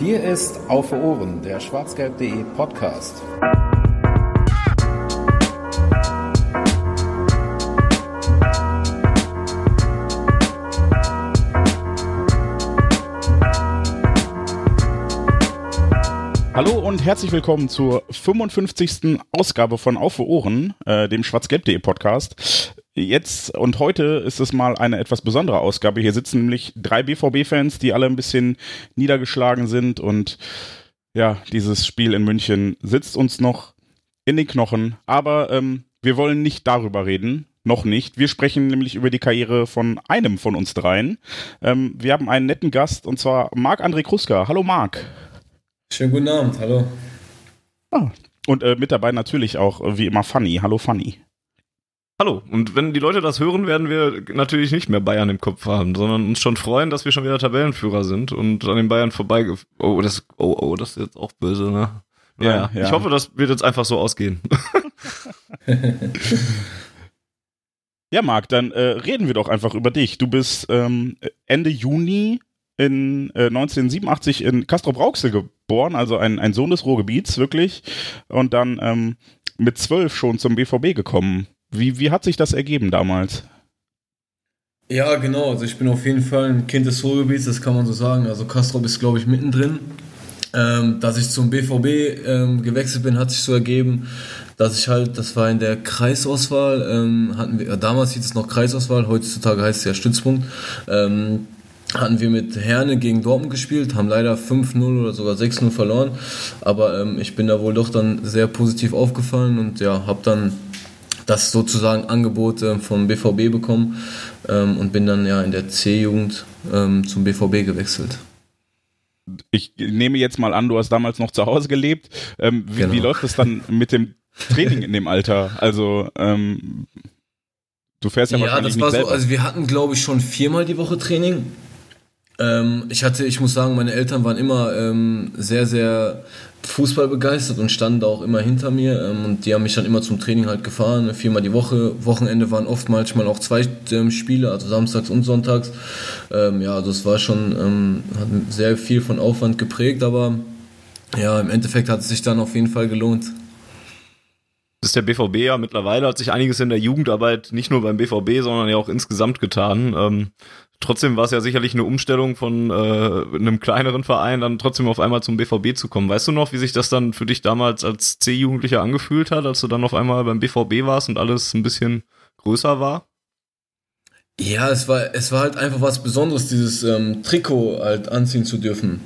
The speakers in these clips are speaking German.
Hier ist Auf Ohren, der schwarzgelb.de Podcast. Hallo und herzlich willkommen zur 55. Ausgabe von Auf Ohren, äh, dem schwarzgelb.de Podcast. Jetzt und heute ist es mal eine etwas besondere Ausgabe. Hier sitzen nämlich drei BVB-Fans, die alle ein bisschen niedergeschlagen sind und ja, dieses Spiel in München sitzt uns noch in den Knochen. Aber ähm, wir wollen nicht darüber reden. Noch nicht. Wir sprechen nämlich über die Karriere von einem von uns dreien. Ähm, wir haben einen netten Gast und zwar Marc-André Kruska. Hallo Marc. Schönen guten Abend, hallo. Ah, und äh, mit dabei natürlich auch äh, wie immer Fanny. Hallo Fanny. Hallo, und wenn die Leute das hören, werden wir natürlich nicht mehr Bayern im Kopf haben, sondern uns schon freuen, dass wir schon wieder Tabellenführer sind und an den Bayern vorbei. Oh, das, oh, oh, das ist jetzt auch böse, ne? Naja, ja, ja. ich hoffe, das wird jetzt einfach so ausgehen. ja, Marc, dann äh, reden wir doch einfach über dich. Du bist ähm, Ende Juni in äh, 1987 in Castrop-Rauxel geboren, also ein, ein Sohn des Ruhrgebiets, wirklich. Und dann ähm, mit zwölf schon zum BVB gekommen. Wie, wie hat sich das ergeben damals? Ja, genau. Also ich bin auf jeden Fall ein Kind des Ruhrgebiets, das kann man so sagen. Also Castrop ist, glaube ich, mittendrin. Ähm, dass ich zum BVB ähm, gewechselt bin, hat sich so ergeben, dass ich halt, das war in der Kreisauswahl, ähm, hatten wir, damals hieß es noch Kreisauswahl, heutzutage heißt es ja Stützpunkt. Ähm, hatten wir mit Herne gegen Dortmund gespielt, haben leider 5-0 oder sogar 6-0 verloren, aber ähm, ich bin da wohl doch dann sehr positiv aufgefallen und ja, habe dann das sozusagen Angebot vom BVB bekommen ähm, und bin dann ja in der C-Jugend ähm, zum BVB gewechselt. Ich nehme jetzt mal an, du hast damals noch zu Hause gelebt. Ähm, wie, genau. wie, läuft es dann mit dem Training in dem Alter? Also ähm, du fährst ja, ja wahrscheinlich das war so. Also wir hatten glaube ich schon viermal die Woche Training. Ähm, ich hatte, ich muss sagen, meine Eltern waren immer ähm, sehr, sehr Fußball begeistert und standen da auch immer hinter mir ähm, und die haben mich dann immer zum Training halt gefahren, viermal die Woche. Wochenende waren oft manchmal auch zwei ähm, Spiele, also samstags und sonntags. Ähm, ja, also es war schon, ähm, hat sehr viel von Aufwand geprägt, aber ja, im Endeffekt hat es sich dann auf jeden Fall gelohnt. Das ist der BVB ja mittlerweile, hat sich einiges in der Jugendarbeit nicht nur beim BVB, sondern ja auch insgesamt getan. Trotzdem war es ja sicherlich eine Umstellung von äh, einem kleineren Verein, dann trotzdem auf einmal zum BVB zu kommen. Weißt du noch, wie sich das dann für dich damals als C-Jugendlicher angefühlt hat, als du dann auf einmal beim BVB warst und alles ein bisschen größer war? Ja, es war, es war halt einfach was Besonderes, dieses ähm, Trikot halt anziehen zu dürfen.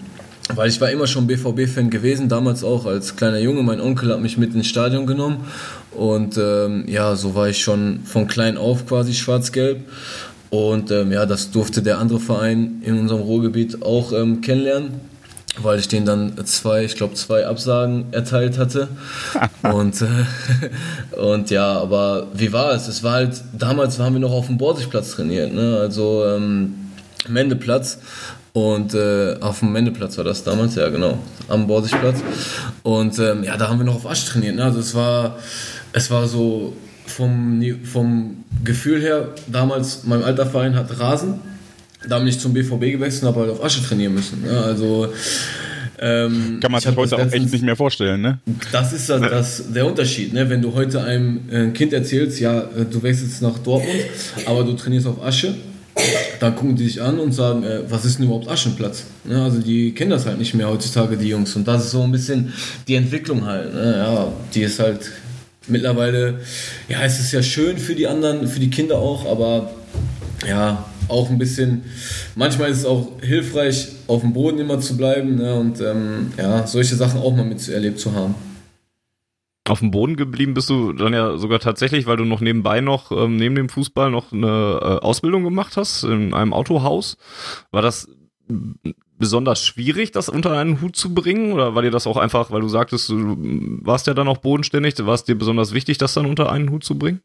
Weil ich war immer schon BVB-Fan gewesen, damals auch als kleiner Junge. Mein Onkel hat mich mit ins Stadion genommen und ähm, ja, so war ich schon von klein auf quasi schwarz-gelb. Und ähm, ja, das durfte der andere Verein in unserem Ruhrgebiet auch ähm, kennenlernen, weil ich denen dann zwei, ich glaube zwei Absagen erteilt hatte. und, äh, und ja, aber wie war es? Es war halt, damals waren wir noch auf dem Borsigplatz trainiert, ne? also ähm, Mendeplatz. Und äh, auf dem Mendeplatz war das damals, ja genau, am Borsigplatz. Und ähm, ja, da haben wir noch auf Asch trainiert. Ne? Also es war, es war so vom, vom Gefühl her, damals, mein alter Verein hat Rasen, da bin ich zum BVB gewechselt und habe halt auf Asche trainieren müssen. Ja, also ähm, Kann man sich heute auch echt nicht mehr vorstellen, ne? Das ist das, das, der Unterschied, ne? Wenn du heute einem äh, Kind erzählst, ja, äh, du wechselst nach Dortmund, aber du trainierst auf Asche, dann gucken die sich an und sagen, äh, was ist denn überhaupt Aschenplatz? Ne? Also die kennen das halt nicht mehr heutzutage, die Jungs. Und das ist so ein bisschen die Entwicklung halt. Ne? Ja, die ist halt mittlerweile, ja, es ist ja schön für die anderen, für die Kinder auch, aber ja, auch ein bisschen, manchmal ist es auch hilfreich, auf dem Boden immer zu bleiben ne, und ähm, ja, solche Sachen auch mal miterlebt zu haben. Auf dem Boden geblieben bist du dann ja sogar tatsächlich, weil du noch nebenbei noch, ähm, neben dem Fußball noch eine äh, Ausbildung gemacht hast in einem Autohaus. War das besonders schwierig, das unter einen Hut zu bringen? Oder war dir das auch einfach, weil du sagtest, du warst ja dann auch bodenständig, war es dir besonders wichtig, das dann unter einen Hut zu bringen?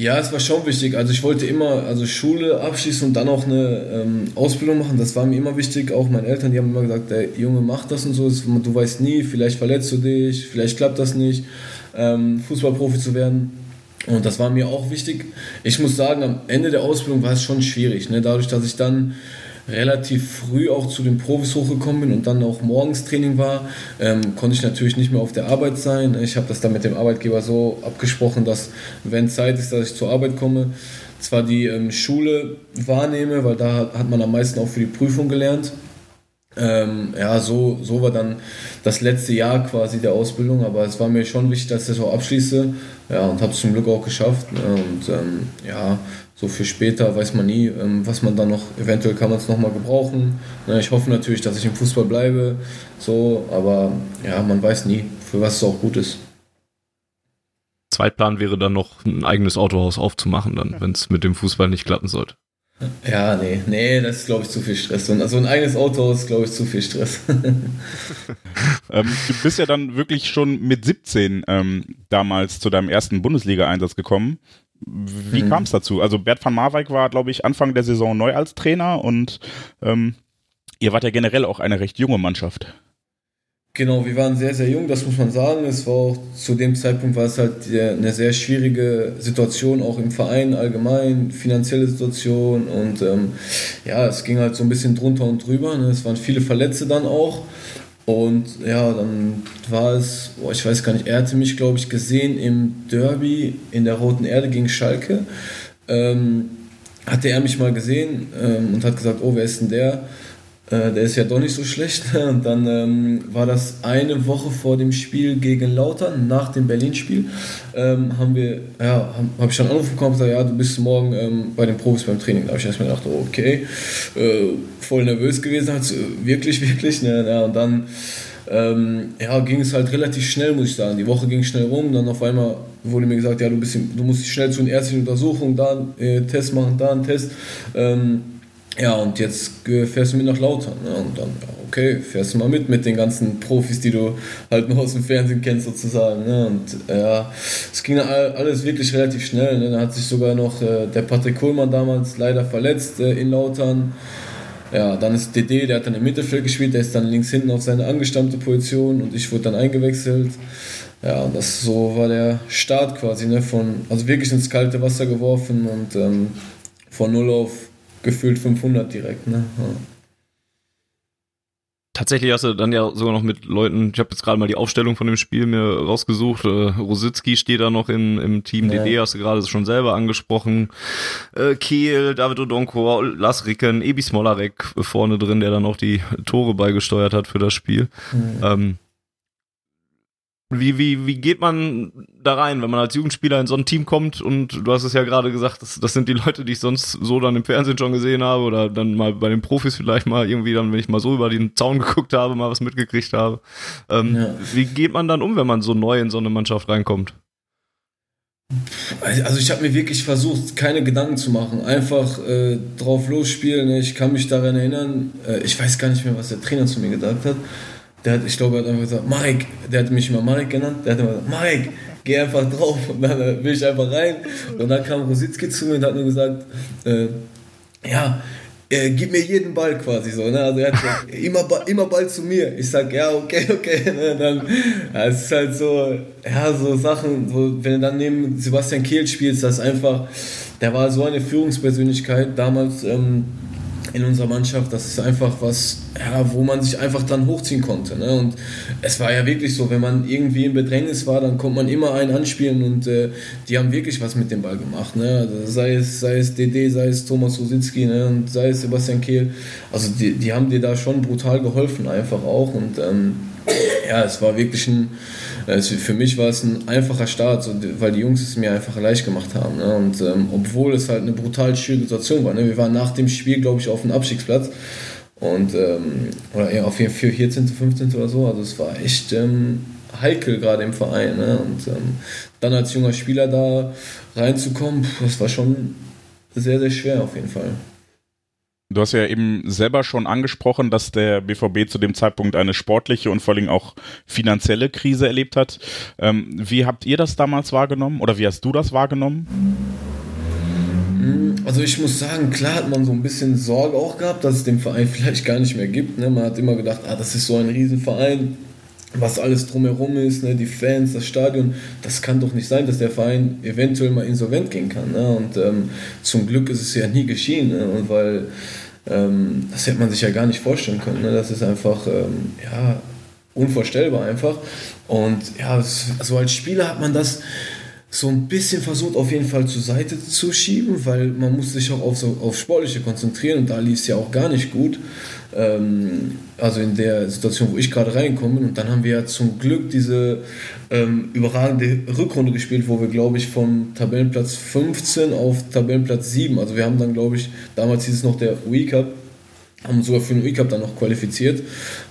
Ja, es war schon wichtig. Also ich wollte immer also Schule abschließen und dann auch eine ähm, Ausbildung machen. Das war mir immer wichtig. Auch meine Eltern, die haben immer gesagt, der Junge macht das und so. Du weißt nie, vielleicht verletzt du dich, vielleicht klappt das nicht, ähm, Fußballprofi zu werden. Und das war mir auch wichtig. Ich muss sagen, am Ende der Ausbildung war es schon schwierig. Ne? Dadurch, dass ich dann relativ früh auch zu den Profis hochgekommen bin und dann auch morgens Training war, ähm, konnte ich natürlich nicht mehr auf der Arbeit sein. Ich habe das dann mit dem Arbeitgeber so abgesprochen, dass wenn Zeit ist, dass ich zur Arbeit komme, zwar die ähm, Schule wahrnehme, weil da hat man am meisten auch für die Prüfung gelernt. Ähm, ja, so, so war dann das letzte Jahr quasi der Ausbildung, aber es war mir schon wichtig, dass ich das auch abschließe. Ja, und habe es zum Glück auch geschafft. Ne? Und ähm, ja, so für später weiß man nie, ähm, was man dann noch, eventuell kann man es nochmal gebrauchen. Ne? Ich hoffe natürlich, dass ich im Fußball bleibe, so, aber ja, man weiß nie, für was es auch gut ist. Zweitplan wäre dann noch ein eigenes Autohaus aufzumachen, dann, wenn es mit dem Fußball nicht klappen sollte. Ja, nee, nee, das ist, glaube ich, zu viel Stress. Und also ein eigenes Auto ist, glaube ich, zu viel Stress. ähm, du bist ja dann wirklich schon mit 17 ähm, damals zu deinem ersten Bundesliga-Einsatz gekommen. Wie mhm. kam es dazu? Also Bert van Marwijk war, glaube ich, Anfang der Saison neu als Trainer und ähm, ihr wart ja generell auch eine recht junge Mannschaft. Genau, wir waren sehr, sehr jung, das muss man sagen. Es war auch zu dem Zeitpunkt war es halt eine sehr schwierige Situation, auch im Verein allgemein, finanzielle Situation und ähm, ja, es ging halt so ein bisschen drunter und drüber. Ne? Es waren viele Verletzte dann auch und ja, dann war es, oh, ich weiß gar nicht, er hatte mich, glaube ich, gesehen im Derby in der Roten Erde gegen Schalke. Ähm, hatte er mich mal gesehen ähm, und hat gesagt, oh, wer ist denn der? Äh, der ist ja doch nicht so schlecht. Und dann ähm, war das eine Woche vor dem Spiel gegen Lautern, nach dem Berlin-Spiel, ähm, haben wir, ja, habe hab ich dann Anruf bekommen gesagt, ja, du bist morgen ähm, bei den Profis beim Training. Da habe ich erstmal gedacht, okay, äh, voll nervös gewesen, also, wirklich, wirklich. Ne, ja, und dann ähm, ja, ging es halt relativ schnell, muss ich sagen. Die Woche ging schnell rum, dann auf einmal wurde mir gesagt, ja, du, bist, du musst schnell zu einer ärztlichen Untersuchung, da einen äh, Test machen, da einen Test. Ähm, ja, und jetzt fährst du mit nach Lautern. Ne? Und dann, okay, fährst du mal mit mit den ganzen Profis, die du halt nur aus dem Fernsehen kennst, sozusagen. Ne? Und ja, es ging alles wirklich relativ schnell. Ne? Da hat sich sogar noch äh, der Patrick Kohlmann damals leider verletzt äh, in Lautern. Ja, dann ist DD, der hat dann im Mittelfeld gespielt, der ist dann links hinten auf seine angestammte Position und ich wurde dann eingewechselt. Ja, und das so war der Start quasi, ne? Von, also wirklich ins kalte Wasser geworfen und ähm, von 0 auf gefühlt 500 direkt. Ne? Ja. Tatsächlich hast du dann ja sogar noch mit Leuten, ich habe jetzt gerade mal die Aufstellung von dem Spiel mir rausgesucht. Äh, Rositzky steht da noch in, im Team ja. DD, hast du gerade schon selber angesprochen. Äh, Kehl, David Odonko, Lars Ricken, Ebi Smolarek vorne drin, der dann auch die Tore beigesteuert hat für das Spiel. Mhm. Ähm, wie, wie, wie geht man da rein, wenn man als Jugendspieler in so ein Team kommt und du hast es ja gerade gesagt, das, das sind die Leute, die ich sonst so dann im Fernsehen schon gesehen habe oder dann mal bei den Profis vielleicht mal irgendwie dann, wenn ich mal so über den Zaun geguckt habe, mal was mitgekriegt habe. Ähm, ja. Wie geht man dann um, wenn man so neu in so eine Mannschaft reinkommt? Also ich habe mir wirklich versucht, keine Gedanken zu machen, einfach äh, drauf losspielen. Ich kann mich daran erinnern, äh, ich weiß gar nicht mehr, was der Trainer zu mir gesagt hat der hat, ich glaube, er hat einfach gesagt, Mike, der hat mich immer Mike genannt, der hat immer gesagt, Mike, geh einfach drauf. Und dann bin ich einfach rein. Und dann kam Rositzky zu mir und hat nur gesagt, äh, ja, äh, gib mir jeden Ball quasi so. Ne? Also er hat gesagt, immer, immer Ball zu mir. Ich sag, ja, okay, okay. Ne? Dann, ja, es ist halt so, ja, so Sachen, so, wenn du dann neben Sebastian Kehl spielst, das ist einfach, der war so eine Führungspersönlichkeit damals. Ähm, in unserer Mannschaft. Das ist einfach was, ja, wo man sich einfach dann hochziehen konnte. Ne? Und es war ja wirklich so, wenn man irgendwie in Bedrängnis war, dann konnte man immer einen anspielen und äh, die haben wirklich was mit dem Ball gemacht. Ne? Also sei, es, sei es DD, sei es Thomas Rositzky ne? und sei es Sebastian Kehl. Also die, die haben dir da schon brutal geholfen einfach auch. Und ähm, ja, es war wirklich ein also für mich war es ein einfacher Start, weil die Jungs es mir einfach leicht gemacht haben. Ne? Und ähm, obwohl es halt eine brutal schwierige Situation war. Ne? Wir waren nach dem Spiel, glaube ich, auf dem Abstiegsplatz. Und, ähm, oder eher auf 14., 15. oder so. Also es war echt ähm, heikel gerade im Verein. Ne? Und ähm, dann als junger Spieler da reinzukommen, das war schon sehr, sehr schwer auf jeden Fall. Du hast ja eben selber schon angesprochen, dass der BVB zu dem Zeitpunkt eine sportliche und vor allem auch finanzielle Krise erlebt hat. Ähm, wie habt ihr das damals wahrgenommen oder wie hast du das wahrgenommen? Hm, also ich muss sagen, klar hat man so ein bisschen Sorge auch gehabt, dass es den Verein vielleicht gar nicht mehr gibt. Ne? Man hat immer gedacht, ah, das ist so ein Riesenverein, was alles drumherum ist, ne? die Fans, das Stadion, das kann doch nicht sein, dass der Verein eventuell mal insolvent gehen kann. Ne? Und ähm, zum Glück ist es ja nie geschehen. Ne? Und weil ähm, das hätte man sich ja gar nicht vorstellen können. Ne? Das ist einfach, ähm, ja, unvorstellbar einfach. Und ja, so als Spieler hat man das so ein bisschen versucht, auf jeden Fall zur Seite zu schieben, weil man muss sich auch auf, so, auf Sportliche konzentrieren und da lief es ja auch gar nicht gut. Ähm, also in der Situation, wo ich gerade reinkomme. Und dann haben wir ja zum Glück diese ähm, überragende Rückrunde gespielt, wo wir, glaube ich, vom Tabellenplatz 15 auf Tabellenplatz 7, also wir haben dann, glaube ich, damals hieß es noch der Wii Cup, haben sogar für den Week Cup dann noch qualifiziert.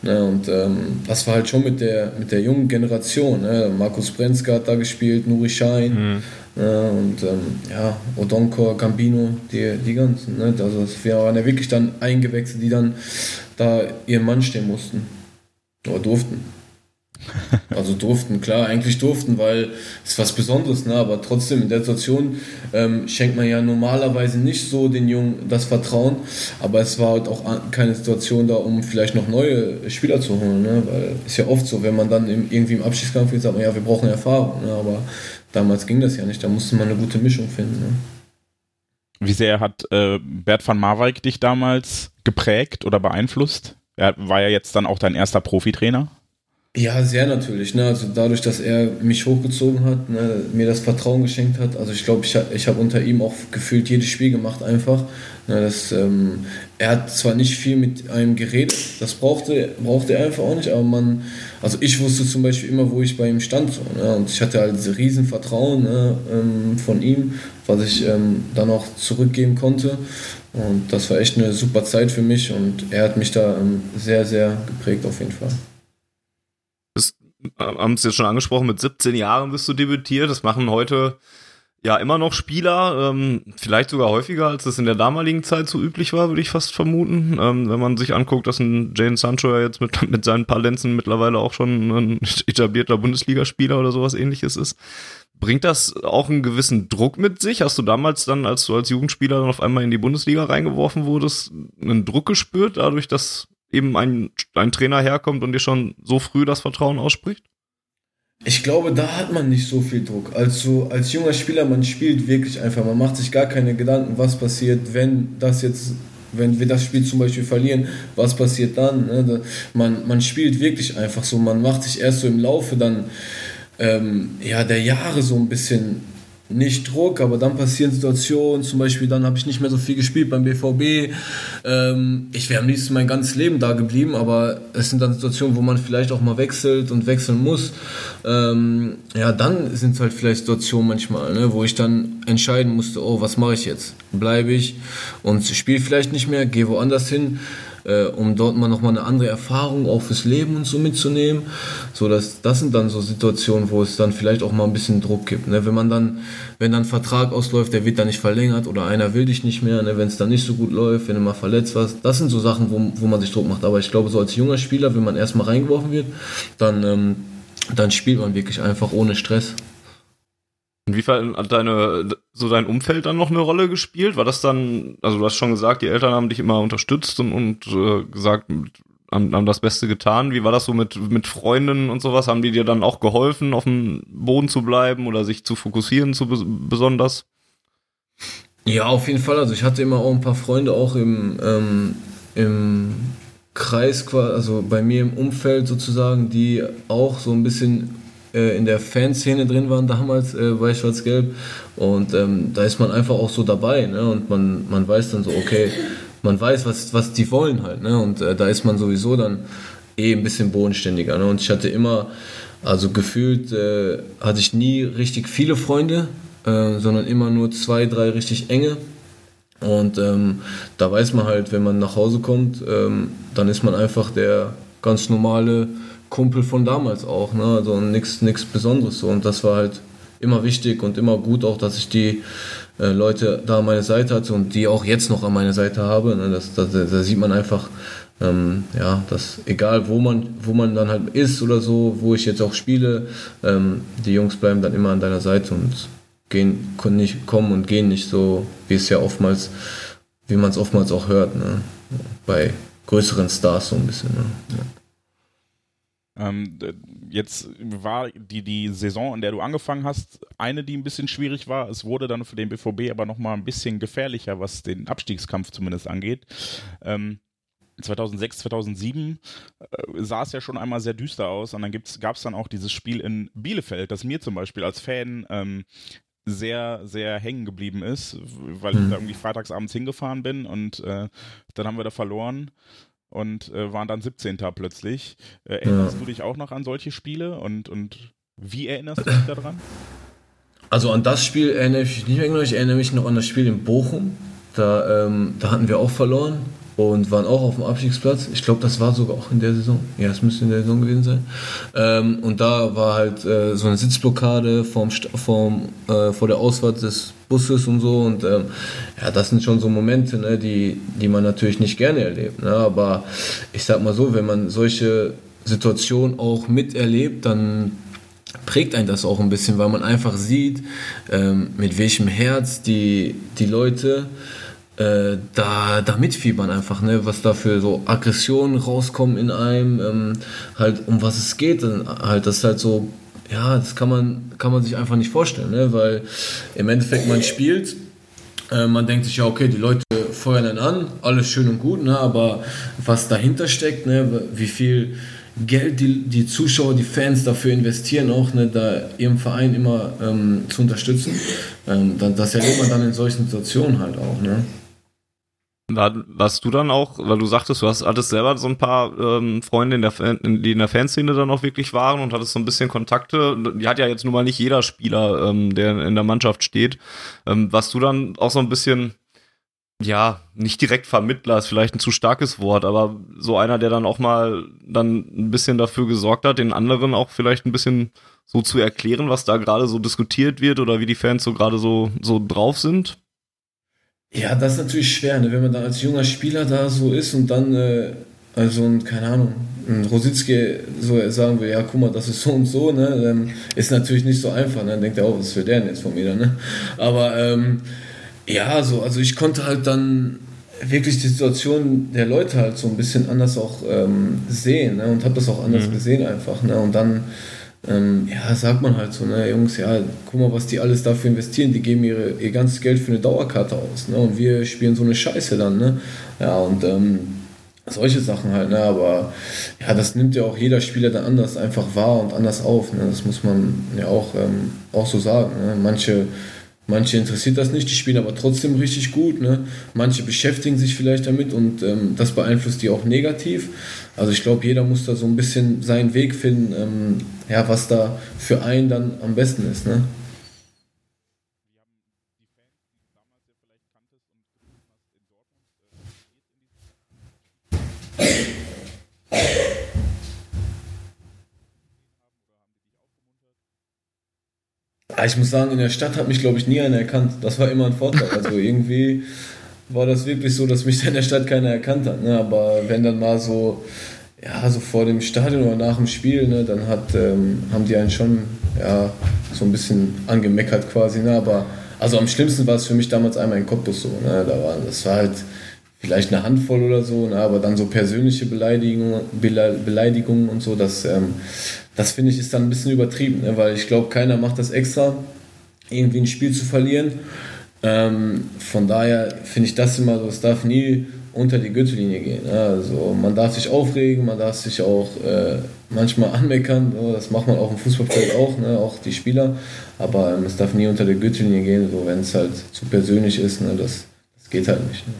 Ne, und ähm, das war halt schon mit der, mit der jungen Generation. Ne? Markus Brenzka hat da gespielt, Nuri Schein mhm. ne? und ähm, ja, Odonkor, Gambino, die, die ganzen. Ne? Also wir waren ja wirklich dann eingewechselt, die dann da ihren Mann stehen mussten. Oder durften. Also durften, klar, eigentlich durften, weil es was Besonderes, ne? aber trotzdem in der Situation ähm, schenkt man ja normalerweise nicht so den Jungen das Vertrauen, aber es war halt auch keine Situation da, um vielleicht noch neue Spieler zu holen, ne? weil ist ja oft so, wenn man dann im, irgendwie im Abschiedskampf ist, sagt man, ja, wir brauchen Erfahrung, ne? aber damals ging das ja nicht, da musste man eine gute Mischung finden. Ne? Wie sehr hat äh, Bert van Marwijk dich damals geprägt oder beeinflusst? Er war ja jetzt dann auch dein erster Profitrainer. Ja, sehr natürlich. Ne? Also dadurch, dass er mich hochgezogen hat, ne? mir das Vertrauen geschenkt hat. Also ich glaube, ich, ich habe unter ihm auch gefühlt jedes Spiel gemacht einfach. Ne? Das, ähm, er hat zwar nicht viel mit einem geredet, das brauchte, brauchte er einfach auch nicht, aber man, also ich wusste zum Beispiel immer, wo ich bei ihm stand. So, ne? Und ich hatte halt dieses Riesenvertrauen ne? ähm, von ihm, was ich ähm, dann auch zurückgeben konnte. Und das war echt eine super Zeit für mich und er hat mich da ähm, sehr, sehr geprägt auf jeden Fall haben es jetzt schon angesprochen, mit 17 Jahren bist du debütiert. Das machen heute ja immer noch Spieler, ähm, vielleicht sogar häufiger, als das in der damaligen Zeit so üblich war, würde ich fast vermuten. Ähm, wenn man sich anguckt, dass ein Jane Sancho ja jetzt mit, mit seinen paar Lenzen mittlerweile auch schon ein etablierter Bundesligaspieler oder sowas ähnliches ist. Bringt das auch einen gewissen Druck mit sich? Hast du damals dann, als du als Jugendspieler dann auf einmal in die Bundesliga reingeworfen wurdest, einen Druck gespürt, dadurch, dass eben ein, ein Trainer herkommt und dir schon so früh das Vertrauen ausspricht? Ich glaube, da hat man nicht so viel Druck. Also als junger Spieler, man spielt wirklich einfach. Man macht sich gar keine Gedanken, was passiert, wenn das jetzt, wenn wir das Spiel zum Beispiel verlieren, was passiert dann. Ne? Man, man spielt wirklich einfach so. Man macht sich erst so im Laufe dann ähm, ja, der Jahre so ein bisschen nicht Druck, aber dann passieren Situationen, zum Beispiel dann habe ich nicht mehr so viel gespielt beim BVB. Ähm, ich wäre am liebsten mein ganzes Leben da geblieben, aber es sind dann Situationen, wo man vielleicht auch mal wechselt und wechseln muss. Ähm, ja, dann sind es halt vielleicht Situationen manchmal, ne, wo ich dann entscheiden musste, oh, was mache ich jetzt? Bleibe ich und spiele vielleicht nicht mehr, gehe woanders hin äh, um dort mal nochmal eine andere Erfahrung auch fürs Leben und so mitzunehmen. So, dass, das sind dann so Situationen, wo es dann vielleicht auch mal ein bisschen Druck gibt. Ne? Wenn man dann, wenn dann ein Vertrag ausläuft, der wird dann nicht verlängert oder einer will dich nicht mehr, ne? wenn es dann nicht so gut läuft, wenn du mal verletzt warst, das sind so Sachen, wo, wo man sich Druck macht. Aber ich glaube, so als junger Spieler, wenn man erstmal reingeworfen wird, dann, ähm, dann spielt man wirklich einfach ohne Stress. Inwiefern hat deine, so dein Umfeld dann noch eine Rolle gespielt? War das dann, also du hast schon gesagt, die Eltern haben dich immer unterstützt und, und äh, gesagt, haben, haben das Beste getan. Wie war das so mit, mit Freunden und sowas? Haben die dir dann auch geholfen, auf dem Boden zu bleiben oder sich zu fokussieren zu besonders? Ja, auf jeden Fall. Also ich hatte immer auch ein paar Freunde auch im, ähm, im Kreis, also bei mir im Umfeld sozusagen, die auch so ein bisschen äh, in der Fanszene drin waren damals äh, bei Schwarz-Gelb. Und ähm, da ist man einfach auch so dabei. Ne? Und man, man weiß dann so, okay, man weiß, was, was die wollen halt. Ne? Und äh, da ist man sowieso dann eh ein bisschen bodenständiger. Ne? Und ich hatte immer, also gefühlt äh, hatte ich nie richtig viele Freunde, äh, sondern immer nur zwei, drei richtig enge. Und ähm, da weiß man halt, wenn man nach Hause kommt, ähm, dann ist man einfach der ganz normale Kumpel von damals auch, ne? Also nichts Besonderes so. Und das war halt immer wichtig und immer gut auch, dass ich die äh, Leute da an meiner Seite hatte und die auch jetzt noch an meiner Seite habe. Ne? Das, das, da sieht man einfach, ähm, ja, dass egal wo man, wo man dann halt ist oder so, wo ich jetzt auch spiele, ähm, die Jungs bleiben dann immer an deiner Seite und gehen, können nicht kommen und gehen nicht so, wie es ja oftmals, wie man es oftmals auch hört, ne? bei größeren Stars so ein bisschen. Ne? Ja. Ähm, jetzt war die, die Saison, in der du angefangen hast, eine, die ein bisschen schwierig war. Es wurde dann für den BVB aber nochmal ein bisschen gefährlicher, was den Abstiegskampf zumindest angeht. Ähm, 2006, 2007 äh, sah es ja schon einmal sehr düster aus und dann gab es dann auch dieses Spiel in Bielefeld, das mir zum Beispiel als Fan ähm, sehr, sehr hängen geblieben ist, weil ich mhm. da irgendwie freitagsabends hingefahren bin und äh, dann haben wir da verloren und äh, waren dann 17. plötzlich. Äh, erinnerst ja. du dich auch noch an solche Spiele und, und wie erinnerst du dich daran? Also an das Spiel erinnere ich mich nicht mehr, ich erinnere mich noch an das Spiel in Bochum. Da, ähm, da hatten wir auch verloren und waren auch auf dem Abstiegsplatz. Ich glaube, das war sogar auch in der Saison. Ja, es müsste in der Saison gewesen sein. Ähm, und da war halt äh, so eine Sitzblockade vorm, vorm, äh, vor der Ausfahrt des Busses und so. Und ähm, ja, das sind schon so Momente, ne, die, die man natürlich nicht gerne erlebt. Ne? Aber ich sag mal so, wenn man solche Situationen auch miterlebt, dann prägt einen das auch ein bisschen, weil man einfach sieht, ähm, mit welchem Herz die, die Leute äh, da, da mitfiebern einfach, ne? was da für so Aggressionen rauskommen in einem, ähm, halt um was es geht, halt das ist halt so, ja, das kann man, kann man sich einfach nicht vorstellen, ne? weil im Endeffekt man spielt, äh, man denkt sich ja, okay, die Leute feuern dann an, alles schön und gut, ne? aber was dahinter steckt, ne? wie viel Geld die, die Zuschauer, die Fans dafür investieren, auch ne, da ihrem Verein immer ähm, zu unterstützen, ähm, das erlebt man dann in solchen Situationen halt auch. Ne? War, warst du dann auch, weil du sagtest, du hast, hattest selber so ein paar ähm, Freunde, in der, die in der Fanszene dann auch wirklich waren und hattest so ein bisschen Kontakte. Die hat ja jetzt nun mal nicht jeder Spieler, ähm, der in der Mannschaft steht. Ähm, warst du dann auch so ein bisschen, ja, nicht direkt Vermittler, ist vielleicht ein zu starkes Wort, aber so einer, der dann auch mal dann ein bisschen dafür gesorgt hat, den anderen auch vielleicht ein bisschen so zu erklären, was da gerade so diskutiert wird oder wie die Fans so gerade so, so drauf sind? Ja, das ist natürlich schwer, ne? wenn man dann als junger Spieler da so ist und dann, äh, also ein, keine Ahnung, ein Rositzke so sagen will, ja, guck mal, das ist so und so, ne? Dann ist natürlich nicht so einfach. Ne? Dann denkt er, oh, was will der denn jetzt von mir? Ne? Aber ähm, ja, so, also ich konnte halt dann wirklich die Situation der Leute halt so ein bisschen anders auch ähm, sehen ne? und habe das auch anders mhm. gesehen einfach. Ne? Und dann ähm, ja, sagt man halt so, ne, Jungs, ja, guck mal, was die alles dafür investieren, die geben ihre, ihr ganzes Geld für eine Dauerkarte aus, ne, und wir spielen so eine Scheiße dann, ne, ja, und ähm, solche Sachen halt, ne, aber ja, das nimmt ja auch jeder Spieler dann anders einfach wahr und anders auf, ne, das muss man ja auch, ähm, auch so sagen, ne, manche Manche interessiert das nicht, die spielen aber trotzdem richtig gut. Ne? Manche beschäftigen sich vielleicht damit und ähm, das beeinflusst die auch negativ. Also ich glaube, jeder muss da so ein bisschen seinen Weg finden, ähm, ja, was da für einen dann am besten ist. Ne? ich muss sagen, in der Stadt hat mich, glaube ich, nie einer erkannt. Das war immer ein Vorteil. Also irgendwie war das wirklich so, dass mich in der Stadt keiner erkannt hat. Ne? Aber wenn dann mal so, ja, so vor dem Stadion oder nach dem Spiel, ne, dann hat, ähm, haben die einen schon ja, so ein bisschen angemeckert quasi. Ne? Aber also am schlimmsten war es für mich damals einmal in Cottbus so. Ne? Da war, das war halt vielleicht eine Handvoll oder so, ne? aber dann so persönliche Beleidigungen, Beleidigungen und so, das, ähm, das finde ich ist dann ein bisschen übertrieben, ne? weil ich glaube, keiner macht das extra, irgendwie ein Spiel zu verlieren. Ähm, von daher finde ich das immer so, es darf nie unter die Gürtellinie gehen. Also man darf sich aufregen, man darf sich auch äh, manchmal anmeckern, so, das macht man auch im Fußballfeld auch, ne? auch die Spieler, aber ähm, es darf nie unter die Gürtellinie gehen, so wenn es halt zu persönlich ist, ne? das, das geht halt nicht. Ne?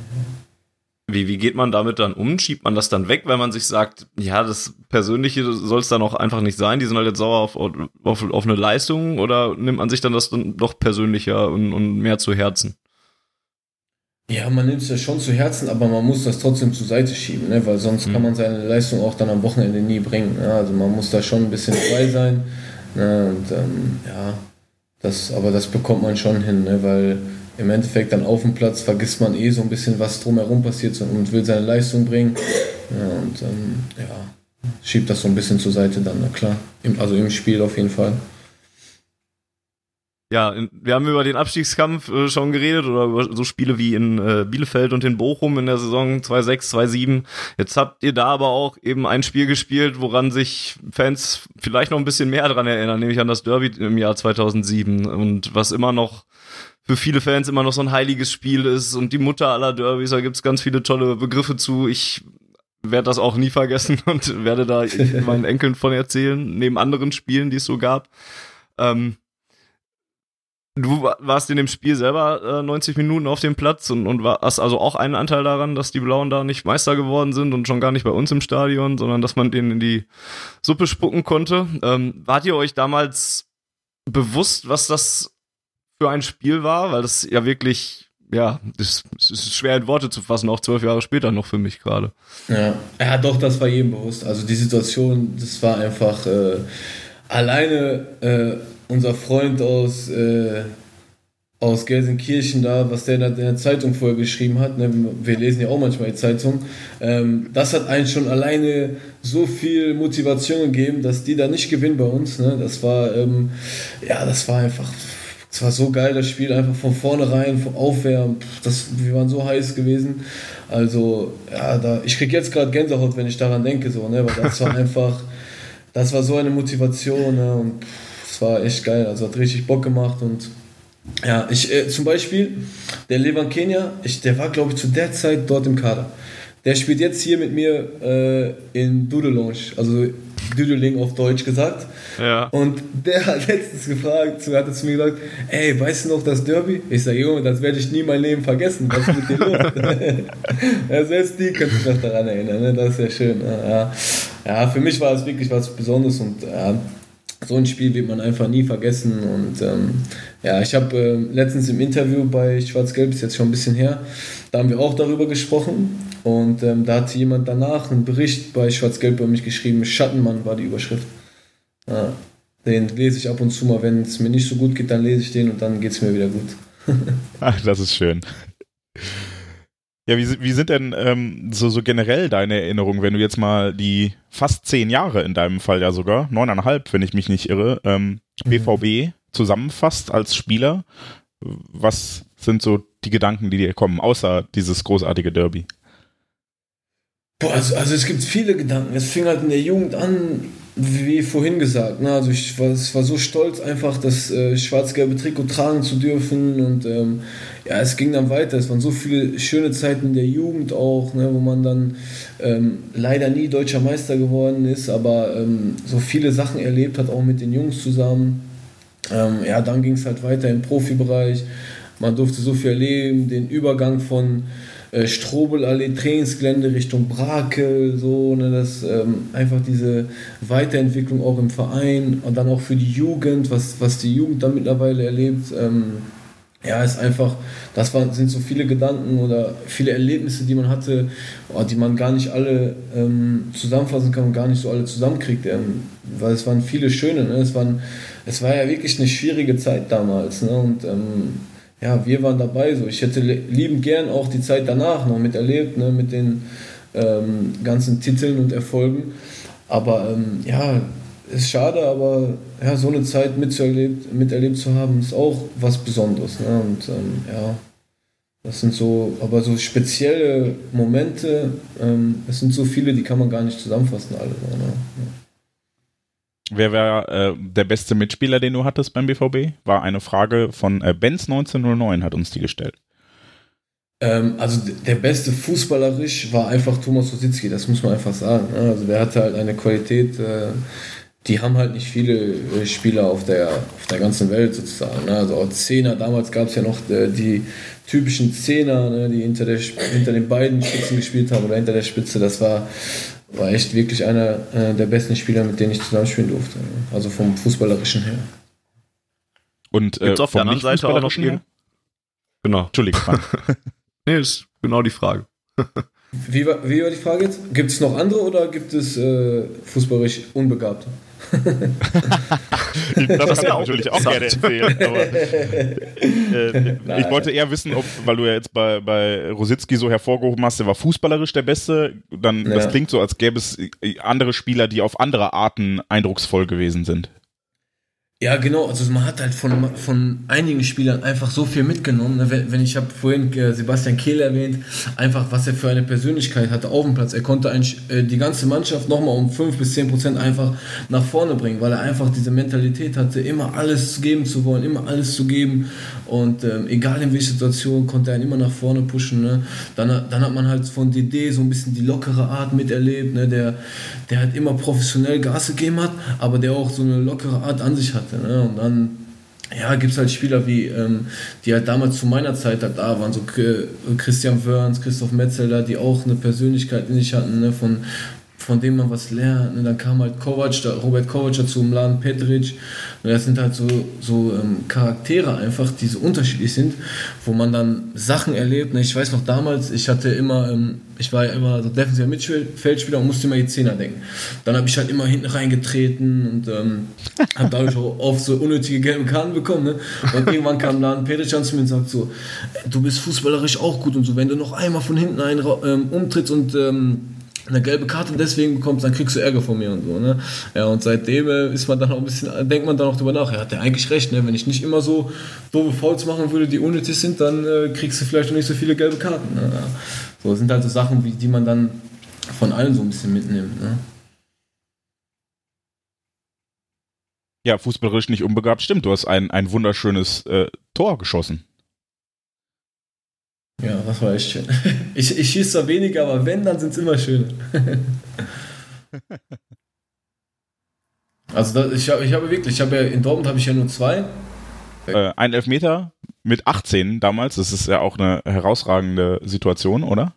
Wie, wie geht man damit dann um? Schiebt man das dann weg, weil man sich sagt, ja, das Persönliche soll es dann auch einfach nicht sein, die sind halt jetzt sauer auf, auf, auf eine Leistung oder nimmt man sich dann das dann doch persönlicher und, und mehr zu Herzen? Ja, man nimmt es ja schon zu Herzen, aber man muss das trotzdem zur Seite schieben, ne? weil sonst mhm. kann man seine Leistung auch dann am Wochenende nie bringen. Ne? Also man muss da schon ein bisschen frei sein. Ne? Und ähm, ja, das, aber das bekommt man schon hin, ne? weil im Endeffekt dann auf dem Platz vergisst man eh so ein bisschen, was drumherum passiert und will seine Leistung bringen. Ja, und ähm, ja, schiebt das so ein bisschen zur Seite dann, na klar. Im, also im Spiel auf jeden Fall. ja, wir haben über den Abstiegskampf äh, schon geredet oder über so Spiele wie in äh, Bielefeld und in Bochum in der Saison 2-6, 2-7. Jetzt habt ihr da aber auch eben ein Spiel gespielt, woran sich Fans vielleicht noch ein bisschen mehr dran erinnern, nämlich an das Derby im Jahr 2007 und was immer noch für viele Fans immer noch so ein heiliges Spiel ist und die Mutter aller Derbys, da gibt's ganz viele tolle Begriffe zu. Ich werde das auch nie vergessen und werde da meinen Enkeln von erzählen, neben anderen Spielen, die es so gab. Ähm, Du warst in dem Spiel selber äh, 90 Minuten auf dem Platz und, und hast also auch einen Anteil daran, dass die Blauen da nicht Meister geworden sind und schon gar nicht bei uns im Stadion, sondern dass man denen in die Suppe spucken konnte. Ähm, wart ihr euch damals bewusst, was das für ein Spiel war? Weil das ja wirklich, ja, das, das ist schwer in Worte zu fassen, auch zwölf Jahre später noch für mich gerade. Ja. ja, doch, das war jedem bewusst. Also die Situation, das war einfach äh, alleine. Äh, unser Freund aus, äh, aus Gelsenkirchen da, was der in der, Zeitung vorher geschrieben hat, ne, wir lesen ja auch manchmal die Zeitung, ähm, das hat einen schon alleine so viel Motivation gegeben, dass die da nicht gewinnen bei uns. Ne? Das war, ähm, ja, das war einfach, es war so geil, das Spiel einfach von vornherein, vom Aufwärmen, das, wir waren so heiß gewesen. Also, ja, da, ich krieg jetzt gerade Gänsehaut, wenn ich daran denke, so, ne, weil das war einfach, das war so eine Motivation, ne, und war echt geil. Also hat richtig Bock gemacht und ja, ich äh, zum Beispiel, der Levan Kenia, ich, der war glaube ich zu der Zeit dort im Kader. Der spielt jetzt hier mit mir äh, in Doodle also Doodling auf Deutsch gesagt. Ja. Und der hat letztens gefragt, hat er zu mir gesagt, ey, weißt du noch das Derby? Ich sage, Junge, das werde ich nie mein Leben vergessen. Was ist mit dir los? ja, selbst die können sich noch daran erinnern. Ne? Das ist ja schön. Ja. ja, für mich war es wirklich was Besonderes und ja, so ein Spiel wird man einfach nie vergessen. Und ähm, ja, ich habe äh, letztens im Interview bei Schwarz-Gelb, ist jetzt schon ein bisschen her, da haben wir auch darüber gesprochen. Und ähm, da hat jemand danach einen Bericht bei Schwarz-Gelb bei mich geschrieben, Schattenmann war die Überschrift. Ja, den lese ich ab und zu mal, wenn es mir nicht so gut geht, dann lese ich den und dann geht es mir wieder gut. Ach, das ist schön. Ja, wie, wie sind denn ähm, so, so generell deine Erinnerungen, wenn du jetzt mal die fast zehn Jahre in deinem Fall ja sogar, neuneinhalb, wenn ich mich nicht irre, ähm, BVB mhm. zusammenfasst als Spieler? Was sind so die Gedanken, die dir kommen, außer dieses großartige Derby? Boah, also, also es gibt viele Gedanken. Es fing halt in der Jugend an, wie vorhin gesagt, ne, also ich war, ich war so stolz einfach, das äh, schwarz-gelbe Trikot tragen zu dürfen und ähm, ja, es ging dann weiter. Es waren so viele schöne Zeiten der Jugend auch, ne, wo man dann ähm, leider nie deutscher Meister geworden ist, aber ähm, so viele Sachen erlebt hat, auch mit den Jungs zusammen. Ähm, ja, dann ging es halt weiter im Profibereich. Man durfte so viel erleben, den Übergang von äh, Strobelallee, Trainingsgelände Richtung Brakel, so, ne, das ähm, einfach diese Weiterentwicklung auch im Verein und dann auch für die Jugend, was, was die Jugend da mittlerweile erlebt. Ähm, ja, ist einfach, das war, sind so viele Gedanken oder viele Erlebnisse, die man hatte, oh, die man gar nicht alle ähm, zusammenfassen kann und gar nicht so alle zusammenkriegt. Ähm, weil es waren viele schöne, ne? es, waren, es war ja wirklich eine schwierige Zeit damals. Ne? Und ähm, ja, wir waren dabei. So. Ich hätte liebend gern auch die Zeit danach noch miterlebt, ne, mit den ähm, ganzen Titeln und Erfolgen. Aber ähm, ja, ist schade, aber ja, so eine Zeit miterlebt, miterlebt zu haben, ist auch was Besonderes. Ne? Und ähm, ja, das sind so, aber so spezielle Momente, ähm, es sind so viele, die kann man gar nicht zusammenfassen, alle. Ne? ja. Wer wäre äh, der beste Mitspieler, den du hattest beim BVB? War eine Frage von äh, Benz 1909, hat uns die gestellt. Ähm, also der beste fußballerisch war einfach Thomas Rositzky, das muss man einfach sagen. Ne? Also der hatte halt eine Qualität, äh, die haben halt nicht viele äh, Spieler auf der, auf der ganzen Welt sozusagen. Ne? Also auch Zehner, damals gab es ja noch äh, die typischen Zehner, ne? die hinter, der, hinter den beiden Spitzen gespielt haben oder hinter der Spitze. Das war war echt wirklich einer äh, der besten Spieler, mit denen ich zusammenspielen durfte. Also vom Fußballerischen her. Und äh, auf der anderen Seite auch noch her? Genau. Entschuldigung. nee, ist genau die Frage. wie, war, wie war die Frage jetzt? Gibt es noch andere oder gibt es äh, fußballerisch Unbegabte? Das kann ich natürlich auch gerne erzählen. Aber, äh, ich wollte eher wissen, ob, weil du ja jetzt bei, bei Rositzky so hervorgehoben hast, der war fußballerisch der Beste, dann ja. das klingt so, als gäbe es andere Spieler, die auf andere Arten eindrucksvoll gewesen sind. Ja, genau. Also man hat halt von, von einigen Spielern einfach so viel mitgenommen. Ne? Wenn, ich habe vorhin äh, Sebastian Kehl erwähnt, einfach was er für eine Persönlichkeit hatte auf dem Platz. Er konnte eigentlich äh, die ganze Mannschaft nochmal um 5 bis 10 Prozent einfach nach vorne bringen, weil er einfach diese Mentalität hatte, immer alles geben zu wollen, immer alles zu geben. Und ähm, egal in welcher Situation konnte er immer nach vorne pushen. Ne? Dann, dann hat man halt von DD so ein bisschen die lockere Art miterlebt, ne? der, der halt immer professionell Gas gegeben hat, aber der auch so eine lockere Art an sich hatte. Ne? Und dann ja, gibt es halt Spieler wie, ähm, die halt damals zu meiner Zeit halt da waren, so Christian Wörns, Christoph Metzeler, die auch eine Persönlichkeit in sich hatten, ne, von, von dem man was lernt. Ne? Dann kam halt Kovac, Robert Kovac dazu, Mladen Petric. Und das sind halt so, so ähm, Charaktere einfach, die so unterschiedlich sind, wo man dann Sachen erlebt. Ne? Ich weiß noch damals, ich hatte immer, ähm, ich war ja immer so defensiver Mittelfeldspieler und musste immer die Zehner denken. Dann habe ich halt immer hinten reingetreten und ähm, habe dadurch auch oft so unnötige gelbe Karten bekommen. Ne? Und irgendwann kam Mladen Petric zu mir und sagt so, du bist fußballerisch auch gut und so, wenn du noch einmal von hinten einen ähm, umtrittst und ähm, eine gelbe Karte deswegen bekommst, dann kriegst du Ärger von mir und so, ne? Ja, und seitdem äh, ist man dann auch ein bisschen, denkt man dann auch drüber nach, ja, hat der eigentlich recht, ne? Wenn ich nicht immer so doofe Fouls machen würde, die unnötig sind, dann äh, kriegst du vielleicht noch nicht so viele gelbe Karten. Ne? Ja. So sind halt so Sachen, wie, die man dann von allen so ein bisschen mitnimmt, ne? Ja, fußballerisch nicht unbegabt, stimmt. Du hast ein, ein wunderschönes äh, Tor geschossen. Ja, das war echt schön. Ich, ich schieße zwar weniger, aber wenn, dann sind es immer schöne. Also das, ich, ich habe wirklich, ich habe ja in Dortmund habe ich ja nur zwei. Äh, ein Elfmeter mit 18 damals, das ist ja auch eine herausragende Situation, oder?